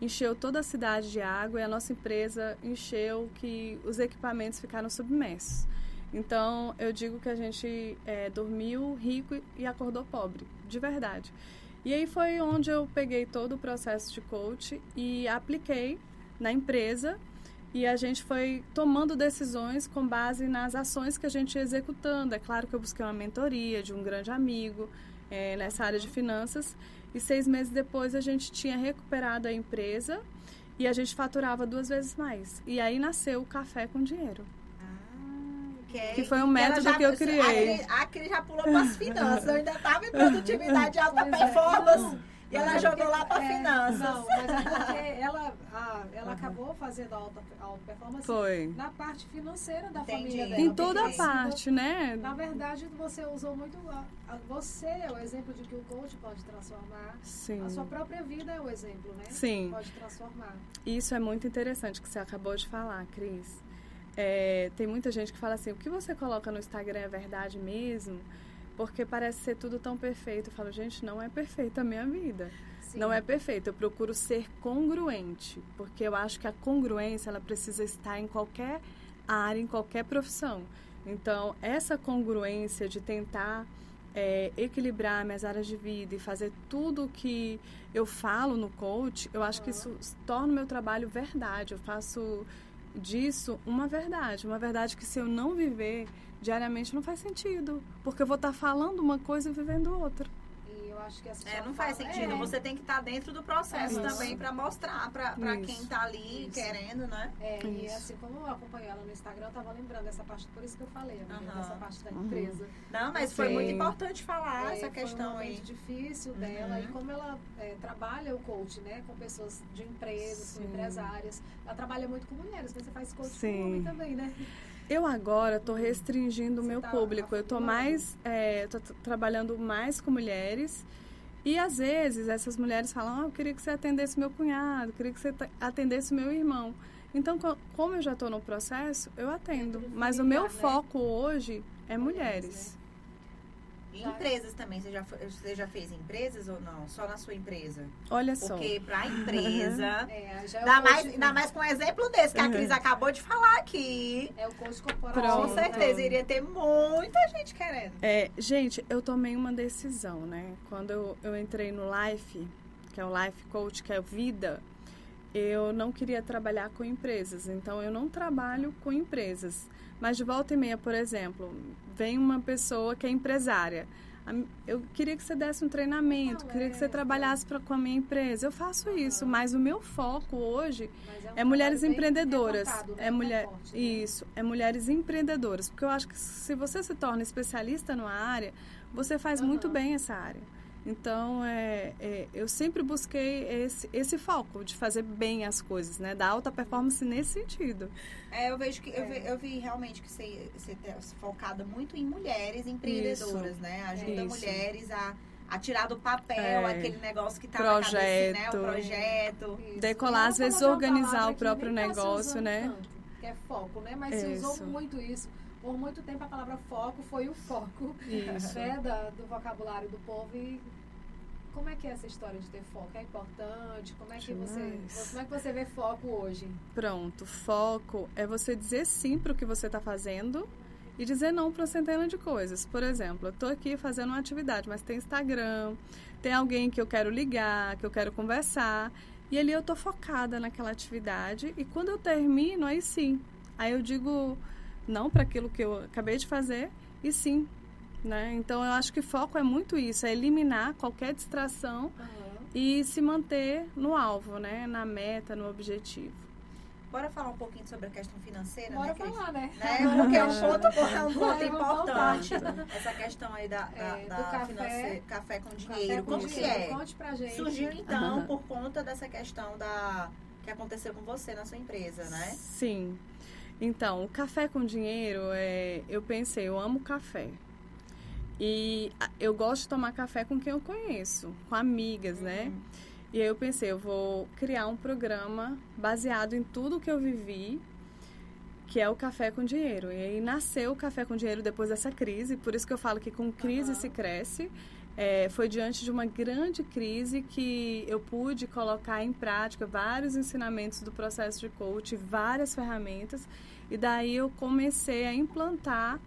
encheu toda a cidade de água e a nossa empresa encheu que os equipamentos ficaram submersos. Então eu digo que a gente é, dormiu rico e acordou pobre, de verdade. E aí foi onde eu peguei todo o processo de coach e apliquei na empresa e a gente foi tomando decisões com base nas ações que a gente ia executando. É claro que eu busquei uma mentoria de um grande amigo eh, nessa área de finanças. E seis meses depois a gente tinha recuperado a empresa e a gente faturava duas vezes mais. E aí nasceu o Café com Dinheiro. é- Que foi um método já- que eu criei. A Cris já pulou para as finanças. Eu ainda estava em produtividade alta *laughs* é. performance. Não, E ela é jogou lá para é, finanças. Não, mas é porque ela, a- ela acabou fazendo a alta, alta performance Foi. na parte financeira da Entendi. família dela. Em toda a porque parte, né? Na verdade, você usou muito. A, a- você é o exemplo de que o coach pode transformar. Sim. A sua própria vida é o exemplo, né? Sim. Pode transformar. Isso é muito interessante que você acabou de falar, Cris. É, tem muita gente que fala assim, o que você coloca no Instagram é verdade mesmo? Porque parece ser tudo tão perfeito. Eu falo, gente, não é perfeita a minha vida. Sim. Não é perfeito. Eu procuro ser congruente, porque eu acho que a congruência ela precisa estar em qualquer área, em qualquer profissão. Então, essa congruência de tentar é, equilibrar minhas áreas de vida e fazer tudo o que eu falo no coach, eu acho que isso torna o meu trabalho verdade. Eu faço disso uma verdade, uma verdade que se eu não viver diariamente não faz sentido, porque eu vou estar falando uma coisa e vivendo outra. E eu acho que essa É, não faz fala- sentido. É, Você tem que estar dentro do processo Isso. também para mostrar para quem tá ali Isso. querendo, né? É, e Isso. assim, como eu acompanho ela no Instagram, eu tava lembrando dessa parte, por isso que eu falei, amiga, dessa parte da Uhum. empresa. Não, mas foi Sim. muito importante falar É, essa foi um questão aí. difícil Uhum. dela e como ela é, trabalha o coach, né, com pessoas de empresas, Sim. com empresárias. Ela trabalha muito com mulheres, mas você faz coach Sim. com homem também, né? Eu agora estou restringindo o meu tá público. Eu estou mais, é, tô trabalhando mais com mulheres. E às vezes essas mulheres falam: ah, eu queria que você atendesse meu cunhado, eu queria que você atendesse meu irmão. Então, co- como eu já estou no processo, eu atendo. Do Mas o meu né? foco hoje é mulheres. E empresas também, você já, você já fez empresas ou não? Só na sua empresa? Olha só. Porque pra empresa, *laughs* É, já é o ainda, coach- mais, ainda mais com um exemplo desse que a Uhum. Cris acabou de falar aqui. É o coach corporativo. Com certeza né? iria ter muita gente querendo. É, gente, eu tomei uma decisão, né? Quando eu, eu entrei no Life, que é o Life Coach, que é vida, eu não queria trabalhar com empresas. Então, eu não trabalho com empresas. Mas de volta e meia, por exemplo, vem uma pessoa que é empresária. Eu queria que você desse um treinamento, queria que você Palestra. trabalhasse pra, com a minha empresa. Eu faço isso, mas o meu foco hoje Mas um é mulheres empreendedoras. né? É mulher, Recorte, né? isso, é mulheres empreendedoras, porque eu acho que se você se torna especialista numa área, você faz Aham. muito bem essa área. Então, é, é, eu sempre busquei esse, esse foco de fazer bem as coisas, né? Da alta performance nesse sentido. É, eu vejo que eu, É. vi, eu vi realmente que você, você tá focada muito em mulheres empreendedoras, né? Ajuda Isso. mulheres a, a tirar do papel É. aquele negócio que tá na cabeça, né? O Projeto. projeto. Isso. Decolar, E às vezes, organizar o próprio tá negócio, né? tanto, que é foco, né? Mas se Isso. usou muito isso. Por muito tempo a palavra foco foi o foco né, da- do vocabulário do povo e como é que é essa história de ter foco? É importante? Como é que você, como é que você vê foco hoje? Pronto, foco é você dizer sim para o que você está fazendo e dizer não para uma centena de coisas. Por exemplo, eu estou aqui fazendo uma atividade, mas tem Instagram, tem alguém que eu quero ligar, que eu quero conversar, e ali eu estou focada naquela atividade e quando eu termino, aí sim, aí eu digo não para aquilo que eu acabei de fazer e sim. Né? Então eu acho que foco é muito isso, é eliminar qualquer distração e se manter no alvo, né? na meta, no objetivo. Bora falar um pouquinho sobre a questão financeira, Bora né, falar, né? Né? Porque é um ponto, é um ponto importante. Essa questão aí da, da, É, do da café. café com Café dinheiro. com Como que dinheiro. é? Conte pra gente. Surgiu então Aham. por conta dessa questão da que aconteceu com você na sua empresa, né? Sim. Então, o café com dinheiro, é, eu pensei, eu amo café. E eu gosto de tomar café com quem eu conheço, com amigas, né? Uhum. E aí eu pensei, eu vou criar um programa baseado em tudo que eu vivi, que é o Café com Dinheiro. E aí nasceu o Café com Dinheiro depois dessa crise, por isso que eu falo que com crise Aham. se cresce. É, foi diante de uma grande crise que eu pude colocar em prática vários ensinamentos do processo de coach, várias ferramentas, e daí eu comecei a implantar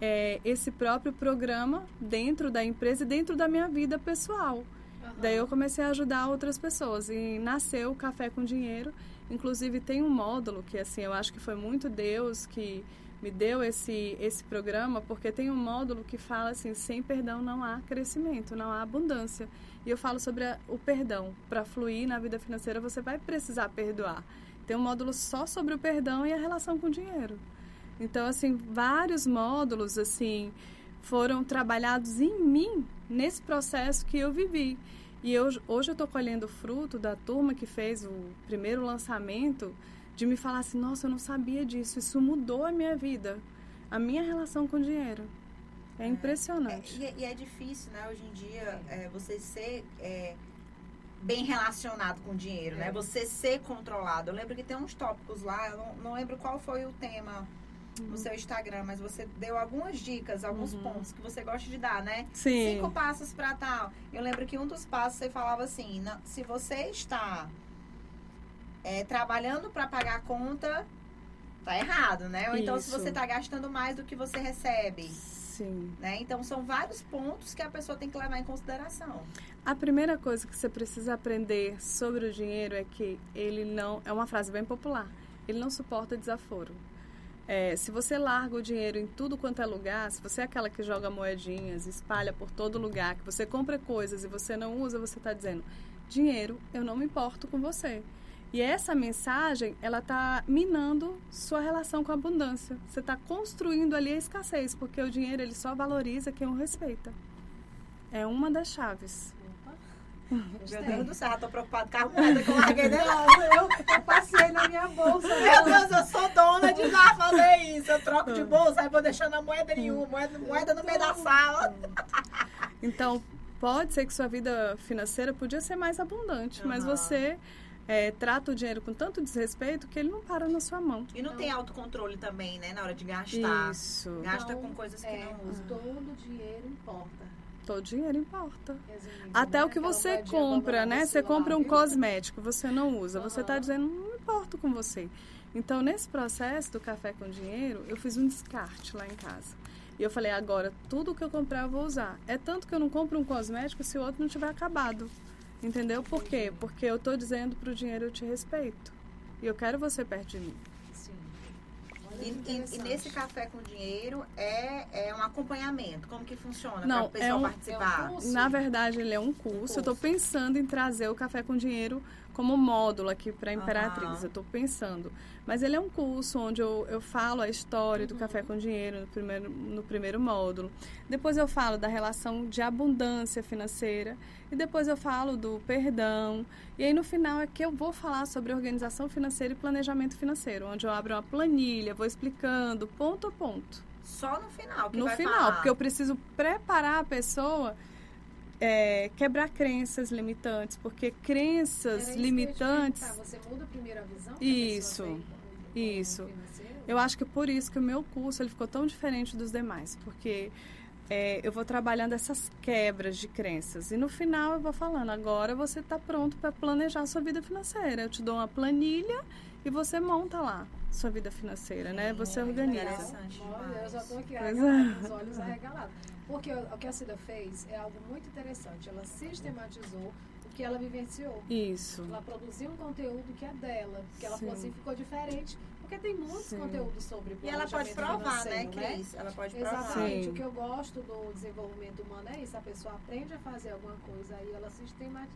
é, esse próprio programa dentro da empresa e dentro da minha vida pessoal. Aham. Daí eu comecei a ajudar outras pessoas e nasceu o Café com Dinheiro. Inclusive tem um módulo que assim, eu acho que foi muito Deus que me deu esse esse programa, porque tem um módulo que fala assim, sem perdão não há crescimento, não há abundância. E eu falo sobre a- o perdão. Para fluir na vida financeira, você vai precisar perdoar. Tem um módulo só sobre o perdão e a relação com o dinheiro. Então, assim, vários módulos assim foram trabalhados em mim nesse processo que eu vivi. E eu, hoje eu estou colhendo fruto da turma que fez o primeiro lançamento de me falar assim, nossa, eu não sabia disso, isso mudou a minha vida, a minha relação com o dinheiro. É É, impressionante. e, e é difícil, né, hoje em dia, é, você ser é, bem relacionado com o dinheiro, né? É. Você ser controlado. Eu lembro que tem uns tópicos lá, eu não, não lembro qual foi o tema no seu Instagram, mas você deu algumas dicas, alguns Uhum. pontos que você gosta de dar, né? Sim, Cinco passos para tal. Eu lembro que um dos passos você falava assim: não, se você está é, trabalhando para pagar a conta, tá errado, né? Ou então se Isso. você está gastando mais do que você recebe, sim. né? Então são vários pontos que a pessoa tem que levar em consideração. A primeira coisa que você precisa aprender sobre o dinheiro é que ele não. É uma frase bem popular. Ele não suporta desaforo. É, se você larga o dinheiro em tudo quanto é lugar, se você é aquela que joga moedinhas, espalha por todo lugar, que você compra coisas e você não usa, você está dizendo: dinheiro, eu não me importo com você. E essa mensagem, ela está minando sua relação com a abundância. Você está construindo ali a escassez, porque o dinheiro ele só valoriza quem o respeita. É uma das chaves. Opa. Meu. Deus do céu, já tô preocupada com a moeda que eu larguei dela. Não, eu, eu passei na minha bolsa. Meu Deus, eu sou dona de já fazer isso. Eu troco de bolsa, aí vou deixando a moeda nenhuma, moeda, moeda no meio da sala. Então, pode ser que sua vida financeira podia ser mais abundante, mas Aham. você é, trata o dinheiro com tanto desrespeito que ele não para na sua mão. E não, Não. tem autocontrole também, né? Na hora de gastar. Isso. Gasta Então, com coisas que é, não usa. Todo dinheiro importa. Todo dinheiro importa. resumindo, Até né? o que Aquela você moedinha compra, né? Você compra um viu? cosmético, você não usa. Você está dizendo, não importa com você. Então, nesse processo do café com dinheiro, eu fiz um descarte lá em casa. E eu falei, agora, tudo que eu comprar eu vou usar. É tanto que eu não compro um cosmético se o outro não tiver acabado. Entendeu? Por quê? Porque eu tô dizendo pro dinheiro, eu te respeito. E eu quero você perto de mim. Sim. E, e- e nesse café com dinheiro é, é um acompanhamento. Como que funciona Não, para a pessoa é um- participar? é um curso. Na verdade, ele é um curso. Eu tô curso. pensando em trazer o Café com Dinheiro como módulo aqui para Imperatriz. Aham. Eu tô pensando. Mas ele é um curso onde eu, eu falo a história do Café com Dinheiro no primeiro, no primeiro módulo. Depois eu falo da relação de abundância financeira. E depois eu falo do perdão. E aí no final é que eu vou falar sobre organização financeira e planejamento financeiro. Onde eu abro uma planilha, vou explicando ponto a ponto Só no final que no final, falar. porque eu preciso preparar a pessoa é, quebrar crenças limitantes, porque crenças isso que limitantes, perguntar, Você muda primeiro a visão? que a Isso, isso. eu acho que é por isso que o meu curso ele ficou tão diferente dos demais, porque é, eu vou trabalhando essas quebras de crenças e no final eu vou falando, agora você está pronto para planejar a sua vida financeira. Eu te dou uma planilha e você monta lá sua vida financeira, né? Você muito organiza. interessante Olha, eu já estou aqui arregalada, é. com os olhos arregalados. Porque o, que a Cida fez é algo muito interessante. Ela sistematizou o que ela vivenciou. Isso. Ela produziu um conteúdo que é dela. Que ela falou Sim. assim, ficou diferente. Porque tem muitos Sim. conteúdos sobre E ela pode provar, né, Cris? Ela pode provar. Exatamente. Sim. O que eu gosto do desenvolvimento humano é isso. A pessoa aprende a fazer alguma coisa, aí ela sistema,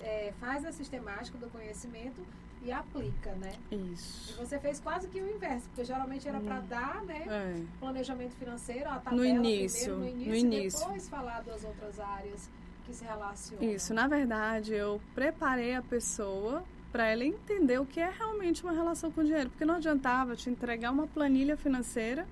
é, faz a sistemática do conhecimento e aplica, né? E Isso. você fez quase que o inverso, porque geralmente era para dar, né? É. Planejamento financeiro, a tabela No início, primeiro, no início, no e início. depois falar das outras áreas que se relacionam. Isso, na verdade, eu preparei a pessoa para ela entender o que é realmente uma relação com o dinheiro, porque não adiantava te entregar uma planilha financeira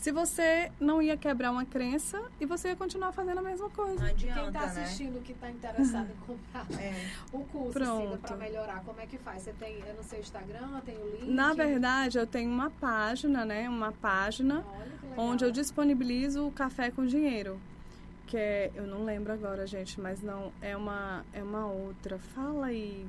se você não ia quebrar uma crença e você ia continuar fazendo a mesma Não coisa. adianta, Quem está né? assistindo, que está interessado em comprar *laughs* É. o curso Pronto. para melhorar, como é que faz? Você tem é no seu Instagram, tem o link? Na verdade, eu tenho uma página, né, uma página onde eu disponibilizo o café com dinheiro. Que é, eu não lembro agora, gente, mas não, é uma, é uma outra. Fala aí.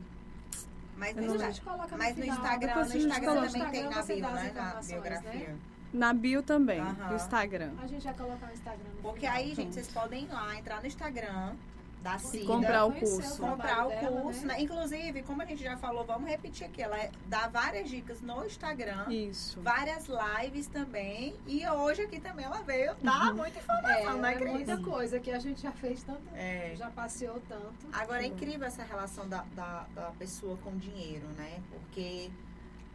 Mas no, não- a Insta- gente coloca no mas no. Instagram, Depois no Instagram também tem na bio, né? Na informações, biografia. Na bio também, Aham. no Instagram. A gente vai colocar o Instagram no Porque final. aí, gente, vocês podem ir lá, entrar no Instagram da Cida. comprar o curso. comprar o dela, curso, né? Inclusive, como a gente já falou, vamos repetir aqui. Ela é- dá várias dicas no Instagram, Isso. várias lives também. E hoje aqui também ela veio dar muita informação, É, né, é Cris? muita coisa que a gente já fez tanto, É. já passeou tanto. Agora é incrível essa relação da, da, da pessoa com o dinheiro, né? Porque.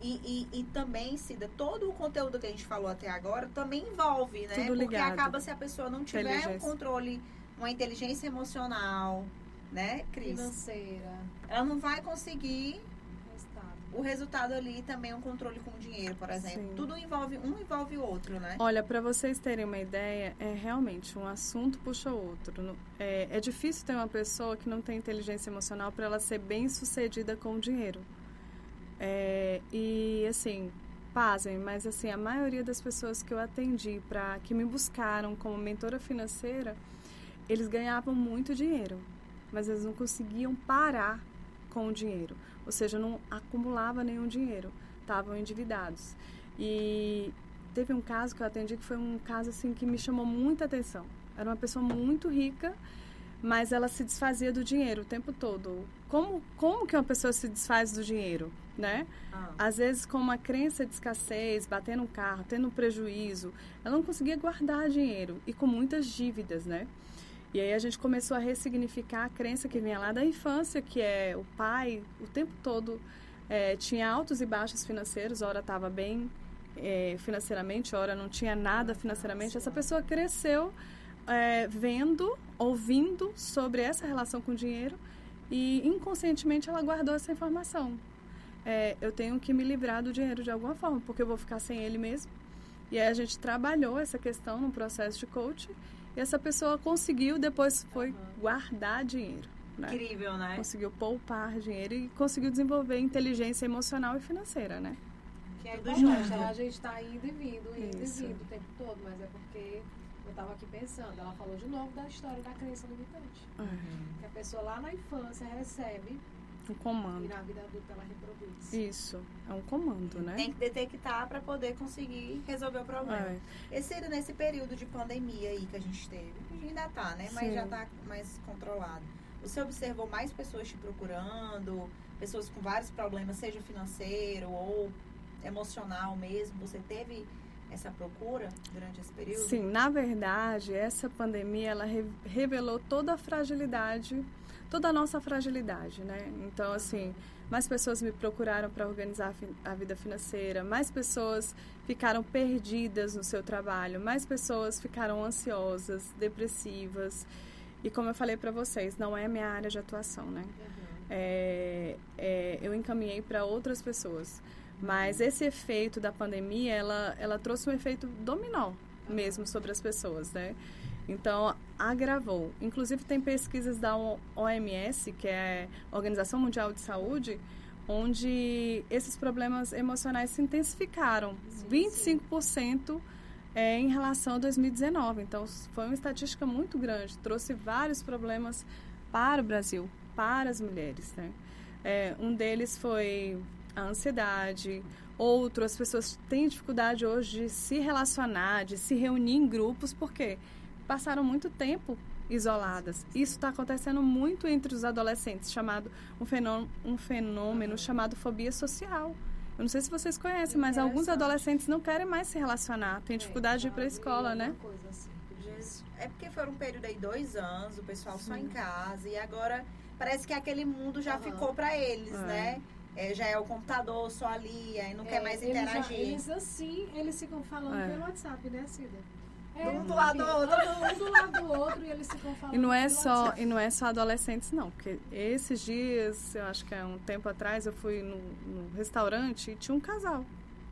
E, e, e também, Cida, todo o conteúdo que a gente falou até agora também envolve, né? Tudo Porque ligado. acaba se a pessoa não tiver um controle, uma inteligência emocional, né, Cris? Financeira, Ela não vai conseguir o resultado ali também um controle com o dinheiro, por exemplo. Sim. Tudo envolve, um envolve o outro, né? Olha, para vocês terem uma ideia, é realmente um assunto puxa o outro. É, é difícil ter uma pessoa que não tem inteligência emocional para ela ser bem sucedida com o dinheiro. É, e assim, pasmem, mas assim, a maioria das pessoas que eu atendi para que me buscaram como mentora financeira, eles ganhavam muito dinheiro, mas eles não conseguiam parar com o dinheiro, ou seja, não acumulava nenhum dinheiro, estavam endividados. E teve um caso que eu atendi que foi um caso assim que me chamou muita atenção. Era uma pessoa muito rica, mas ela se desfazia do dinheiro o tempo todo. Como como que uma pessoa se desfaz do dinheiro, né? Ah, Às vezes com uma crença de escassez, batendo um carro, tendo um prejuízo, ela não conseguia guardar dinheiro e com muitas dívidas, né? E aí a gente começou a ressignificar a crença que vinha lá da infância, que é o pai o tempo todo eh, tinha altos e baixos financeiros, ora estava bem eh, financeiramente, ora não tinha nada financeiramente. Essa pessoa cresceu eh, vendo, ouvindo sobre essa relação com o dinheiro e inconscientemente ela guardou essa informação. É, eu tenho que me livrar do dinheiro de alguma forma, porque eu vou ficar sem ele mesmo. E aí a gente trabalhou essa questão no processo de coaching e essa pessoa conseguiu depois foi Aham. guardar dinheiro. né? Incrível, né? Conseguiu poupar dinheiro e conseguiu desenvolver inteligência emocional e financeira, né? Que é Tudo importante, junto. a gente está indo e vindo, indo Isso. e vindo o tempo todo, mas é porque eu estava aqui pensando, ela falou de novo da história da crença limitante. É, Que a pessoa lá na infância recebe um e comando. na vida adulta ela reproduz. Isso, é um comando, né? Tem que detectar para poder conseguir resolver o problema. É. Esse nesse período de pandemia aí que a gente teve, a gente ainda tá, né? Mas Sim. já tá mais controlado. Você observou mais pessoas te procurando, pessoas com vários problemas, seja financeiro ou emocional mesmo. Você teve essa procura durante esse período? Sim, na verdade, essa pandemia ela re- revelou toda a fragilidade, toda a nossa fragilidade, né? Então, assim, mais pessoas me procuraram para organizar a vida financeira, mais pessoas ficaram perdidas no seu trabalho, mais pessoas ficaram ansiosas, depressivas. E como eu falei para vocês, não é a minha área de atuação, né? Uhum. é, é, eu encaminhei para outras pessoas. Mas esse efeito da pandemia, ela, ela trouxe um efeito dominó mesmo sobre as pessoas, né? Então, agravou. Inclusive, tem pesquisas da OMS, que é a Organização Mundial de Saúde, onde esses problemas emocionais se intensificaram. Sim, 25% é, em relação a 2019. Então, foi uma estatística muito grande. Trouxe vários problemas para o Brasil, para as mulheres, né? É, um deles foi a ansiedade. Outro, as pessoas têm dificuldade hoje de se relacionar, de se reunir em grupos, porque passaram muito tempo isoladas. Isso está acontecendo muito entre os adolescentes, chamado um fenômeno, um fenômeno chamado fobia social. Eu não sei se vocês conhecem, mas alguns adolescentes não querem mais se relacionar, têm dificuldade de ir para a escola, né? assim. É porque foram um período aí dois anos, o pessoal só Sim. em casa e agora parece que aquele mundo já Aham. ficou para eles, É. né? É, já é o computador só ali, aí não É, quer mais eles já- interagir. Eles, assim, eles ficam falando É. pelo WhatsApp, né, Cida? Um do lado do outro. Um do lado do outro e eles ficam *laughs* falando E não é só e não é só adolescentes não, porque esses dias, eu acho que é um tempo atrás, eu fui no, no restaurante e tinha um casal.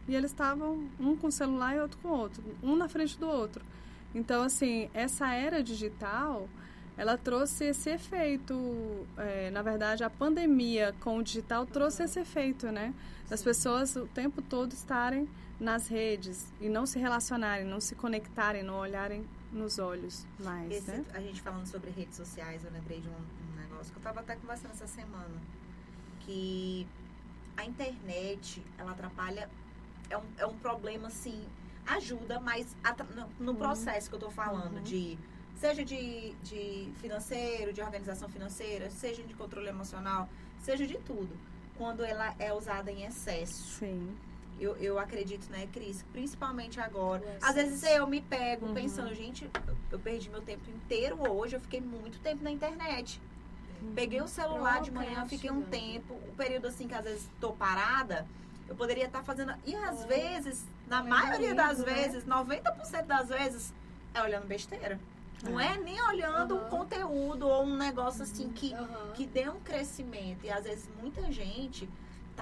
E eles estavam um com o celular e outro com o outro, um na frente do outro. Então, assim, essa era digital, ela trouxe esse efeito. é, na verdade, a pandemia com o digital trouxe esse efeito, né? Das pessoas o tempo todo estarem nas redes e não se relacionarem, não se conectarem, não olharem nos olhos mais, Esse- né? A gente falando sobre redes sociais, eu lembrei de um, um negócio que eu tava até conversando essa semana. Que a internet, ela atrapalha. É um, é um problema, assim, ajuda, mas atra- no, no Uhum. processo que eu tô falando, Uhum. de. Seja de, de financeiro, de organização financeira, seja de controle emocional, seja de tudo. Quando ela é usada em excesso. Sim. Eu, eu acredito, né, Cris? Principalmente agora. Às vezes eu me pego Uhum. pensando, gente, eu- eu perdi meu tempo inteiro hoje, eu fiquei muito tempo na internet. Peguei o celular de manhã, fiquei um tempo, o período assim que às vezes tô parada, eu poderia estar fazendo. E às É. vezes, na Olhando maioria das né? vezes, 90% das vezes, é olhando besteira. Não é nem olhando Aham. um conteúdo ou um negócio assim que Aham. que dê um crescimento. E às vezes muita gente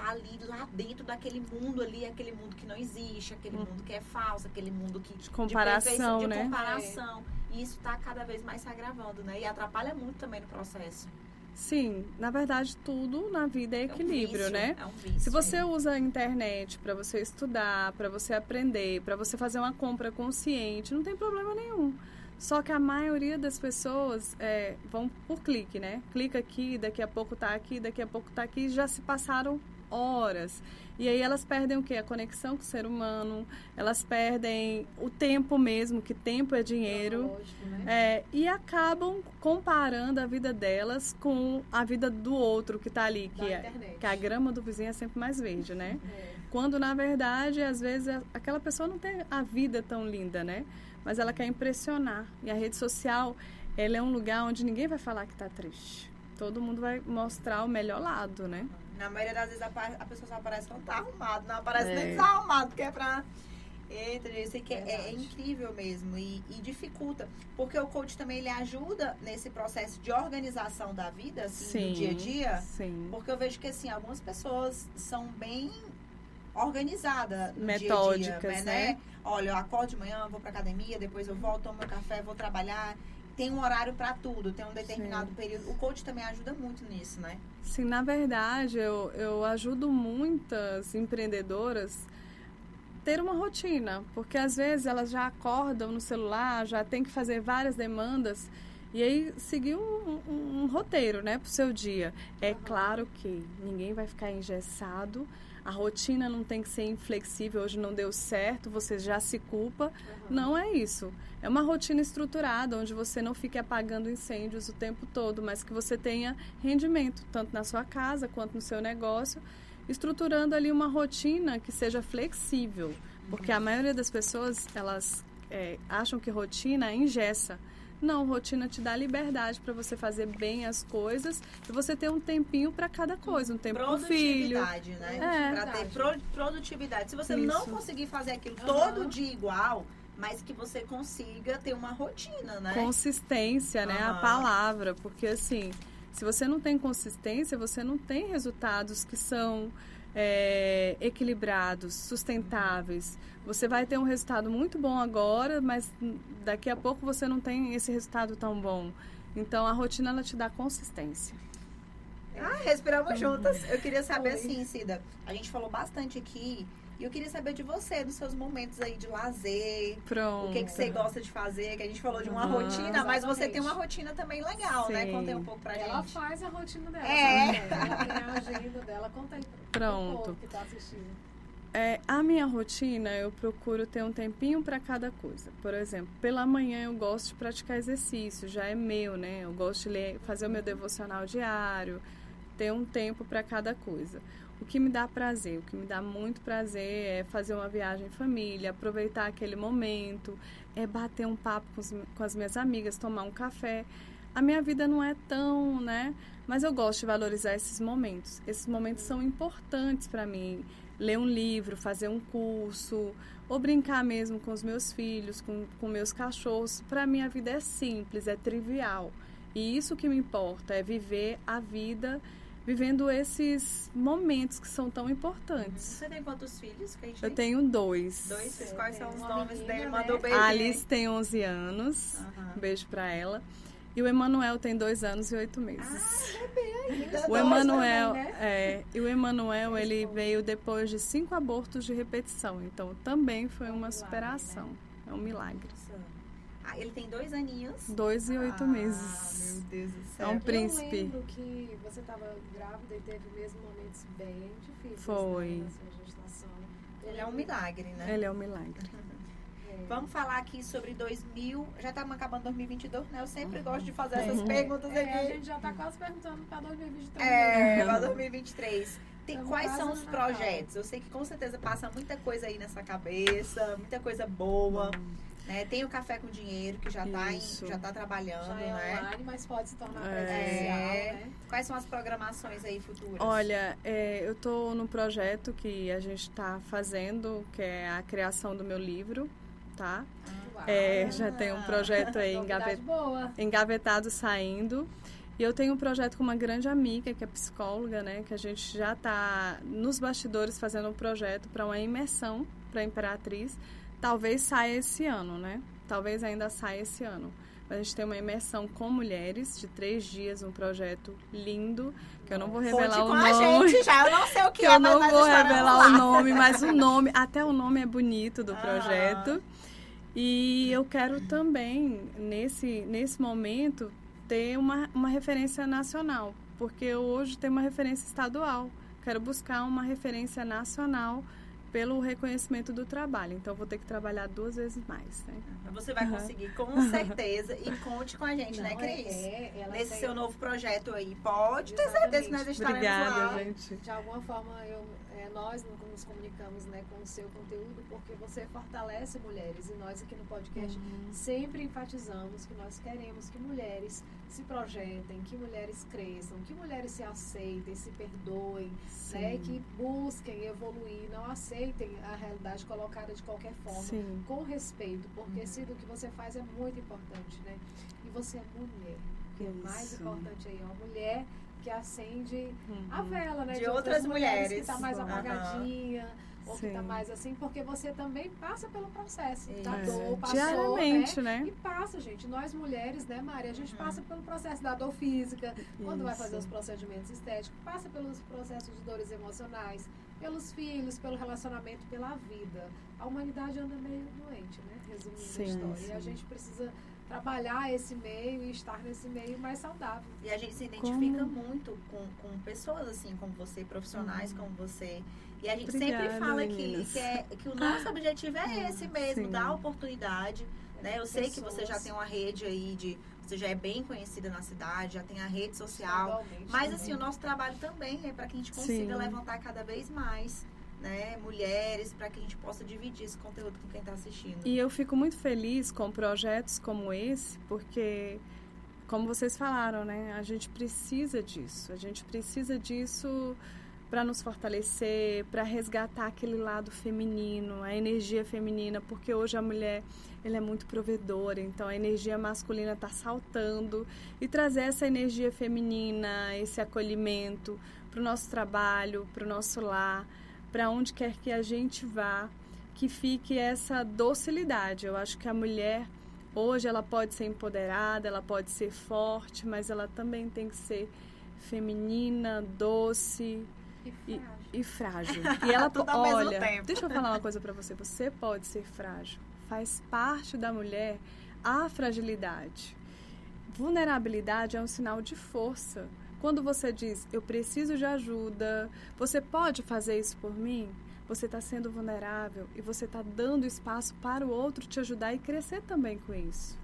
tá ali lá dentro daquele mundo ali, aquele mundo que não existe, aquele Hum. mundo que é falso, aquele mundo que De comparação, de, de né? comparação. E isso tá cada vez mais se agravando, né? E atrapalha muito também no processo. Sim, na verdade, tudo na vida é É um equilíbrio, vício, né? É um vício. Se você usa a internet para você estudar, para você aprender, para você fazer uma compra consciente, não tem problema nenhum. Só que a maioria das pessoas é, vão por clique, né? Clica aqui, daqui a pouco tá aqui, daqui a pouco tá aqui, já se passaram horas. E aí elas perdem o quê? A conexão com o ser humano, elas perdem o tempo mesmo, que tempo é dinheiro. Lógico, né? É, e acabam comparando a vida delas com a vida do outro que tá ali, que, é, que a grama do vizinho é sempre mais verde, né? É. Quando na verdade, às vezes, aquela pessoa não tem a vida tão linda, né? Mas ela quer impressionar. E a rede social, ela é um lugar onde ninguém vai falar que tá triste. Todo mundo vai mostrar o melhor lado, né? Na maioria das vezes apa- a pessoa só aparece quando tá arrumado, não aparece É. nem desarrumado, porque é pra. Eita, gente, isso aqui é, é Verdade. incrível mesmo e, e dificulta. Porque o coach também ele ajuda nesse processo de organização da vida, assim, do dia a dia. Sim. Porque eu vejo que, assim, algumas pessoas são bem organizadas no Metódicas, dia a dia, né? Olha, eu acordo de manhã, vou pra academia, depois eu volto, tomo meu café, vou trabalhar. Tem um horário para tudo, tem um determinado Sim. período. O coach também ajuda muito nisso, né? Sim, na verdade, eu, eu ajudo muitas empreendedoras ter uma rotina, porque às vezes elas já acordam no celular, já tem que fazer várias demandas e aí seguir um, um, um roteiro, né, para o seu dia. É uhum. claro que ninguém vai ficar engessado, a rotina não tem que ser inflexível, hoje não deu certo, você já se culpa. Uhum. Não é isso. É uma rotina estruturada, onde você não fique apagando incêndios o tempo todo, mas que você tenha rendimento, tanto na sua casa quanto no seu negócio, estruturando ali uma rotina que seja flexível. Porque a maioria das pessoas, elas é, acham que rotina engessa. Não, rotina te dá liberdade para você fazer bem as coisas e você ter um tempinho para cada coisa, um tempo pro filho. Produtividade, né? É. Para ter pro, produtividade. Se você Isso. não conseguir fazer aquilo uhum. todo dia igual, mas que você consiga ter uma rotina, né? Consistência, né? Uhum. A palavra, porque assim, se você não tem consistência, você não tem resultados que são é, equilibrados, sustentáveis. Você vai ter um resultado muito bom agora, mas daqui a pouco você não tem esse resultado tão bom. Então a rotina ela te dá consistência. Ah, respiramos juntas. Eu queria saber assim, Cida. A gente falou bastante aqui e eu queria saber de você, dos seus momentos aí de lazer. Pronto. O que, que você gosta de fazer, que a gente falou de uma uhum, rotina, exatamente. mas você tem uma rotina também legal, né? Sim. né? Conta um pouco pra gente. Ela faz a rotina dela. É. Ela tem a agenda dela. Conta aí Pronto. que tá assistindo. É, a minha rotina, eu procuro ter um tempinho para cada coisa. Por exemplo, pela manhã eu gosto de praticar exercício, já é meu, né? Eu gosto de ler, fazer o meu devocional diário, ter um tempo para cada coisa. O que me dá prazer, o que me dá muito prazer é fazer uma viagem em família, aproveitar aquele momento, é bater um papo com, os, com as minhas amigas, tomar um café. A minha vida não é tão, né? Mas eu gosto de valorizar esses momentos. Esses momentos são importantes para mim. Ler um livro, fazer um curso, ou brincar mesmo com os meus filhos, com, com meus cachorros. Para mim, a vida é simples, é trivial. E isso que me importa é viver a vida vivendo esses momentos que são tão importantes. Você tem quantos filhos? Eu tenho dois. Dois? Quais são os nomes dele? Né? Mandou beijo. A Alice tem 11 anos. Uhum. Um beijo pra ela. E o Emanuel tem dois anos e oito meses. Ah, bebê ainda. O Emanuel, né? é, e o Emanuel, ele veio depois de cinco abortos de repetição. Então, também foi é uma superação. É um milagre. Ah, ele tem dois aninhos. Dois e oito ah, meses. Meu Deus do céu. É um príncipe. Eu lembro que você estava grávida e teve mesmo momentos bem difíceis. Foi. Né, na sua gestação. Ele é um milagre, né? Ele é um milagre. *laughs* É. Vamos falar aqui sobre 2000. Já estamos acabando 2022, né? Eu sempre uhum. gosto de fazer essas uhum. perguntas é, aqui. A gente já está quase perguntando para 2023. É, para 2023. Tem, quais são os projetos? Eu sei que com certeza passa muita coisa aí nessa cabeça, muita coisa boa. Uhum. Né? Tem o Café com Dinheiro, que já está já tá trabalhando, já é né? online, mas pode se tornar é. presencial, é. né? Quais são as programações aí futuras? Olha, é, eu estou no projeto que a gente está fazendo, que é a criação do meu livro, tá? Ah, é, já tem um projeto aí engavet... engavetado saindo. E eu tenho um projeto com uma grande amiga, que é psicóloga, né? Que a gente já está nos bastidores fazendo um projeto para uma imersão para a Imperatriz Talvez saia esse ano, né? Talvez ainda saia esse ano. A gente tem uma imersão com mulheres de três dias, um projeto lindo, que eu não vou revelar o com nome. A gente já, eu não sei o que, que é, eu não vou revelar o nome, mas o nome, até o nome é bonito do ah. projeto. E eu quero também, nesse, nesse momento, ter uma, uma referência nacional, porque eu hoje tenho uma referência estadual. Quero buscar uma referência nacional pelo reconhecimento do trabalho. Então, vou ter que trabalhar duas vezes mais, né? Você vai conseguir, com certeza. e conte com a gente, né, Não, né, Cris? É, Nesse tem... seu novo projeto aí. Pode Exatamente. ter certeza que nós estaremos Obrigada, lá. gente. De alguma forma, eu, é, nós nos comunicamos né, com o seu conteúdo porque você fortalece mulheres. E nós aqui no podcast uhum. sempre enfatizamos que nós queremos que mulheres se projetem, que mulheres cresçam, que mulheres se aceitem, se perdoem, né, que busquem evoluir, não aceitem a realidade colocada de qualquer forma, Sim. com respeito, porque se do que você faz é muito importante, né? E você é mulher, que é mais importante aí, é uma mulher que acende uhum. a vela, né? De, de outras, outras, mulheres, que está mais apagadinha. Uhum ou Sim. que tá mais assim, porque você também passa pelo processo da É. dor, passou, Diariamente, né? né? E passa, gente. Nós mulheres, né, Mari? A gente Uhum. passa pelo processo da dor física, quando vai fazer os Isso. procedimentos estéticos, passa pelos processos de dores emocionais, pelos filhos, pelo relacionamento, pela vida. A humanidade anda meio doente, né? Resumindo Sim, a história. E a gente precisa trabalhar esse meio e estar nesse meio mais saudável. E a gente se identifica Como? muito com, com pessoas assim como você, profissionais Uhum. como você. E a gente Obrigada, sempre fala que, meninas. que, é, que o nosso *laughs* objetivo é esse mesmo, Sim. dar oportunidade. Né? Eu sei que você já Pessoas tem uma rede aí de. Você já é bem conhecida na cidade, já tem a rede social. Mas também. assim, o nosso trabalho também é para que a gente consiga Sim. levantar cada vez mais, né, mulheres, para que a gente possa dividir esse conteúdo com quem está assistindo. E eu fico muito feliz com projetos como esse, porque, como vocês falaram, né, a gente precisa disso. A gente precisa disso para nos fortalecer, para resgatar aquele lado feminino, a energia feminina, porque hoje a mulher ela é muito provedora, então a energia masculina está saltando e trazer essa energia feminina, esse acolhimento para o nosso trabalho, para o nosso lar, para onde quer que a gente vá, que fique essa docilidade. Eu acho que a mulher hoje ela pode ser empoderada, ela pode ser forte, mas ela também tem que ser feminina, doce E e, frágil. e frágil. *laughs* E ela olha, deixa eu falar uma coisa para você, você pode ser frágil. Faz parte da mulher a fragilidade. Vulnerabilidade é um sinal de força. Quando você diz, eu preciso de ajuda, você pode fazer isso por mim? Você está sendo vulnerável e você está dando espaço para o outro te ajudar e crescer também com isso.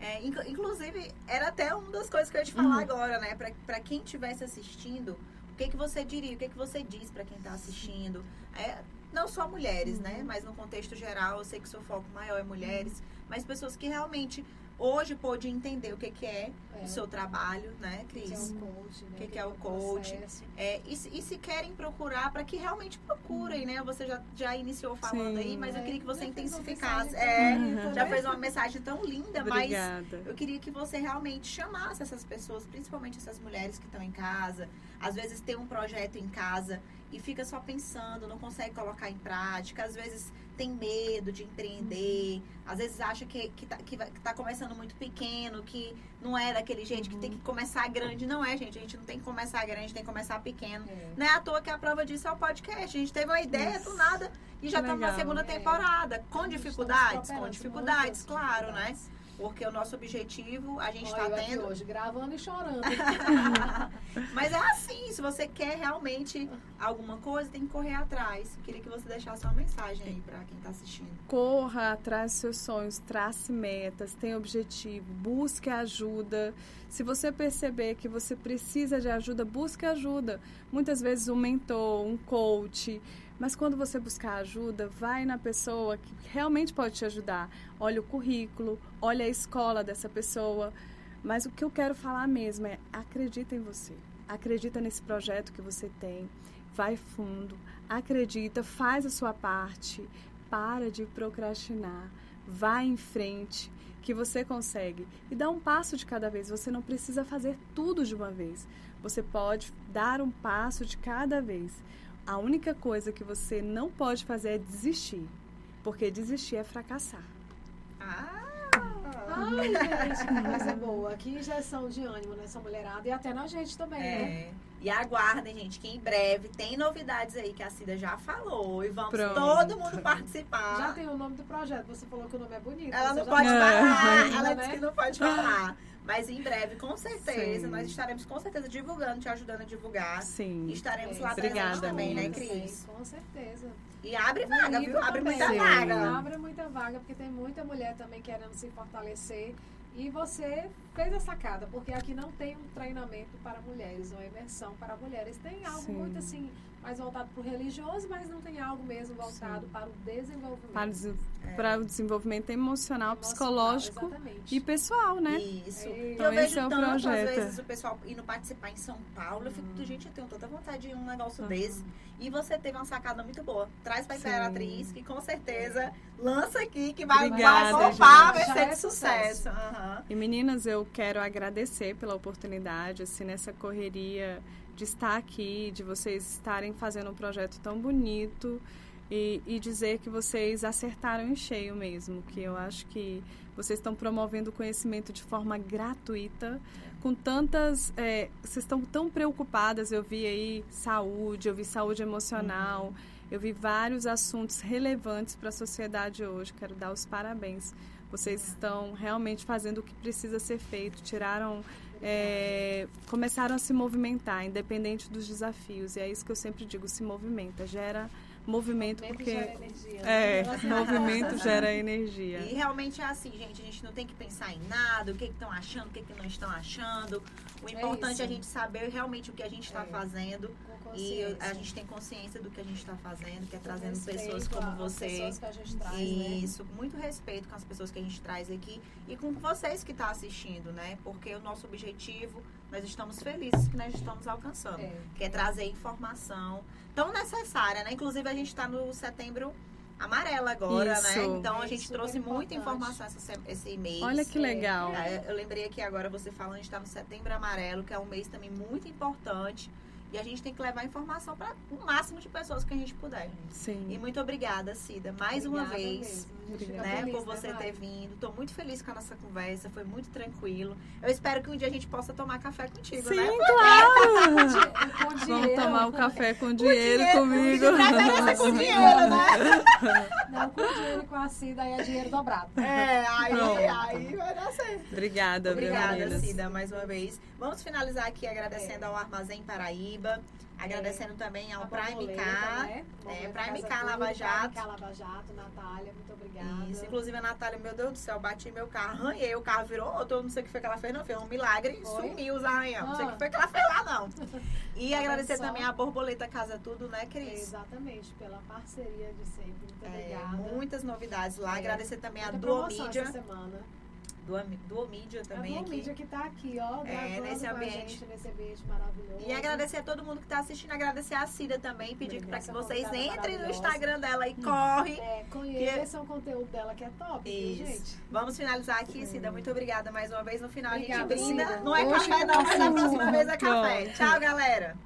É, inclu- inclusive, era até uma das coisas que eu ia te falar Uhum. agora, né? Pra quem estivesse assistindo, o que, que você diria? O que, que você diz pra quem tá assistindo? É, não só mulheres, né? Uhum. Mas no contexto geral, eu sei que o seu foco maior é mulheres, mas pessoas que realmente hoje pôde entender o que, que é, É. o seu trabalho, né, O que Cris? é o coach, né? O que que é o coach? É, e, se- e se querem procurar, para que realmente procurem, né? Você já, já iniciou falando Sim. aí, mas eu É, queria que você já uma intensificasse. É, tão bonita, já né? fez uma mensagem tão linda, mas Obrigada. eu queria que você realmente chamasse essas pessoas, principalmente essas mulheres que estão em casa. Às vezes tem um projeto em casa e fica só pensando, não consegue colocar em prática. Às vezes tem medo de empreender. Às vezes acha que, que, tá, que, vai- que tá começando muito pequeno, que não é daquele jeito, que tem que começar grande. Não é, gente. A gente não tem que começar grande, tem que começar pequeno. É. Não é à toa que a prova disso é o podcast. A gente teve uma ideia Isso. do nada e já estamos na legal. segunda É. temporada. Com Estamos dificuldades? Com dificuldades, claro, né? Porque o nosso objetivo, a gente está tendo. hoje, gravando e chorando. *laughs* Mas é assim, se você quer realmente alguma coisa, tem que correr atrás. Queria que você deixasse uma mensagem aí pra quem tá assistindo. Corra atrás dos seus sonhos, trace metas, tenha objetivo, busque ajuda. Se você perceber que você precisa de ajuda, busque ajuda. Muitas vezes um mentor, um coach. Mas quando você buscar ajuda, vai na pessoa que realmente pode te ajudar. Olha o currículo, olha a escola dessa pessoa. Mas o que eu quero falar mesmo é acredita em você. Acredita nesse projeto que você tem. Vai fundo, acredita, faz a sua parte. Para de procrastinar. Vai em frente, que você consegue. E dá um passo de cada vez. Você não precisa fazer tudo de uma vez. Você pode dar um passo de cada vez. A única coisa que você não pode fazer é desistir. Porque desistir é fracassar. Ah! Ai, gente, que coisa boa. Que injeção de ânimo nessa mulherada e até na gente também, né? É. E aguardem, gente, que em breve tem novidades aí que a Cida já falou. E vamos Pronto. todo mundo participar. Já tem o nome do projeto. Você falou que o nome é bonito. Ela não pode falar. *laughs* ainda, Ela né? disse que não pode falar. *laughs* Mas em breve, com certeza, Sim. nós estaremos com certeza divulgando, te ajudando a divulgar. Sim. E estaremos É, lá Obrigada, também, né. Cris? Com certeza. E abre vaga, viu? Abre também. muita Sim. vaga. Abre muita vaga, porque tem muita mulher também querendo se fortalecer. E você fez a sacada, porque aqui não tem um treinamento para mulheres, uma imersão para mulheres. Tem algo Sim. muito assim, mais voltado para o religioso, mas não tem algo mesmo voltado Sim. para o desenvolvimento. Para, o des- É. para o desenvolvimento emocional, emocional, psicológico Exatamente. e pessoal, né? Isso. É. eu Então, vejo esse é o tanto, projeto. às vezes, o pessoal indo participar em São Paulo. Eu fico, gente, eu tenho tanta vontade de ir um negócio Uhum. desse. E você teve uma sacada muito boa. Traz pra Sim. Imperatriz, que com certeza lança aqui, que vai, Obrigada, vai bombar, vai gente. ser Já de é sucesso. sucesso. Aham. E meninas, eu quero agradecer pela oportunidade, assim, nessa correria de estar aqui, de vocês estarem fazendo um projeto tão bonito. e, e dizer que vocês acertaram em cheio mesmo, que eu acho que vocês estão promovendo o conhecimento de forma gratuita, com tantas. É, vocês estão tão preocupadas. Eu vi aí saúde, eu vi saúde emocional, uhum. eu vi vários assuntos relevantes para a sociedade hoje. Quero dar os parabéns. Vocês estão realmente fazendo o que precisa ser feito, tiraram. É, começaram a se movimentar, independente dos desafios. E é isso que eu sempre digo: se movimenta, gera movimento, movimento porque gera energia, né? é movimento gera energia e realmente é assim gente a gente não tem que pensar em nada o que estão achando o que, que não estão achando o é importante é, é a gente saber realmente o que a gente está é. fazendo e a gente tem consciência do que a gente está fazendo que é trazendo pessoas como você pessoas que a gente traz, né? isso né? muito respeito com as pessoas que a gente traz aqui e com vocês que estão tá assistindo né porque o nosso objetivo nós estamos felizes que nós estamos alcançando é. que é trazer informação tão necessária, né? Inclusive, a gente está no setembro amarelo agora, né? Isso. né? Então a gente trouxe muita informação esse, esse mês. Olha que legal. É, eu lembrei aqui agora você falando, a gente está no setembro amarelo, que é um mês também muito importante. E a gente tem que levar informação para o máximo de pessoas que a gente puder. Sim. E muito obrigada, Cida, mais obrigada uma vez, né, feliz, por né, você né, ter vindo. Estou muito feliz com a nossa conversa, foi muito tranquilo. Eu espero que um dia a gente possa tomar café contigo, Sim, né? Sim, claro! *laughs* Vamos tomar o um café com dinheiro, dinheiro comigo. Com, com dinheiro, né? Não, com dinheiro com a Cida aí é dinheiro dobrado. É, aí, aí vai dar certo. Obrigada, Obrigada, Cida, mais uma vez. Vamos finalizar aqui agradecendo é. ao Armazém Paraíba, agradecendo é. também ao Prime K, né? é, Prime K Lava Jato. Prime K Lava Jato, Natália, muito obrigada. Isso, inclusive a Natália, meu Deus do céu, bati meu carro, arranhei, o carro virou outro, não sei o que foi que ela fez, não, fez um milagre, Foi? sumiu os arranhão, ah. não sei o que ah. foi que ela fez lá, não. *laughs* E agradecer também a Borboleta Casa Tudo, né, Cris? Exatamente, pela parceria de sempre, muito é, obrigada. Muitas novidades lá, é. agradecer também a Duo Mídia. semana do, do Mídia também. É do Mídia que está aqui, ó, é, nesse ambiente. Gente, nesse ambiente maravilhoso. E agradecer a todo mundo que está assistindo, agradecer a Cida também, pedir para que vocês entrem no Instagram dela e corre. É, conheçam que... o conteúdo dela que é top, Isso. gente. Vamos finalizar aqui, Cida. Muito obrigada mais uma vez. No final obrigada, a gente brinda. Não é Hoje café não, mas na próxima vez é café. Tchau, galera.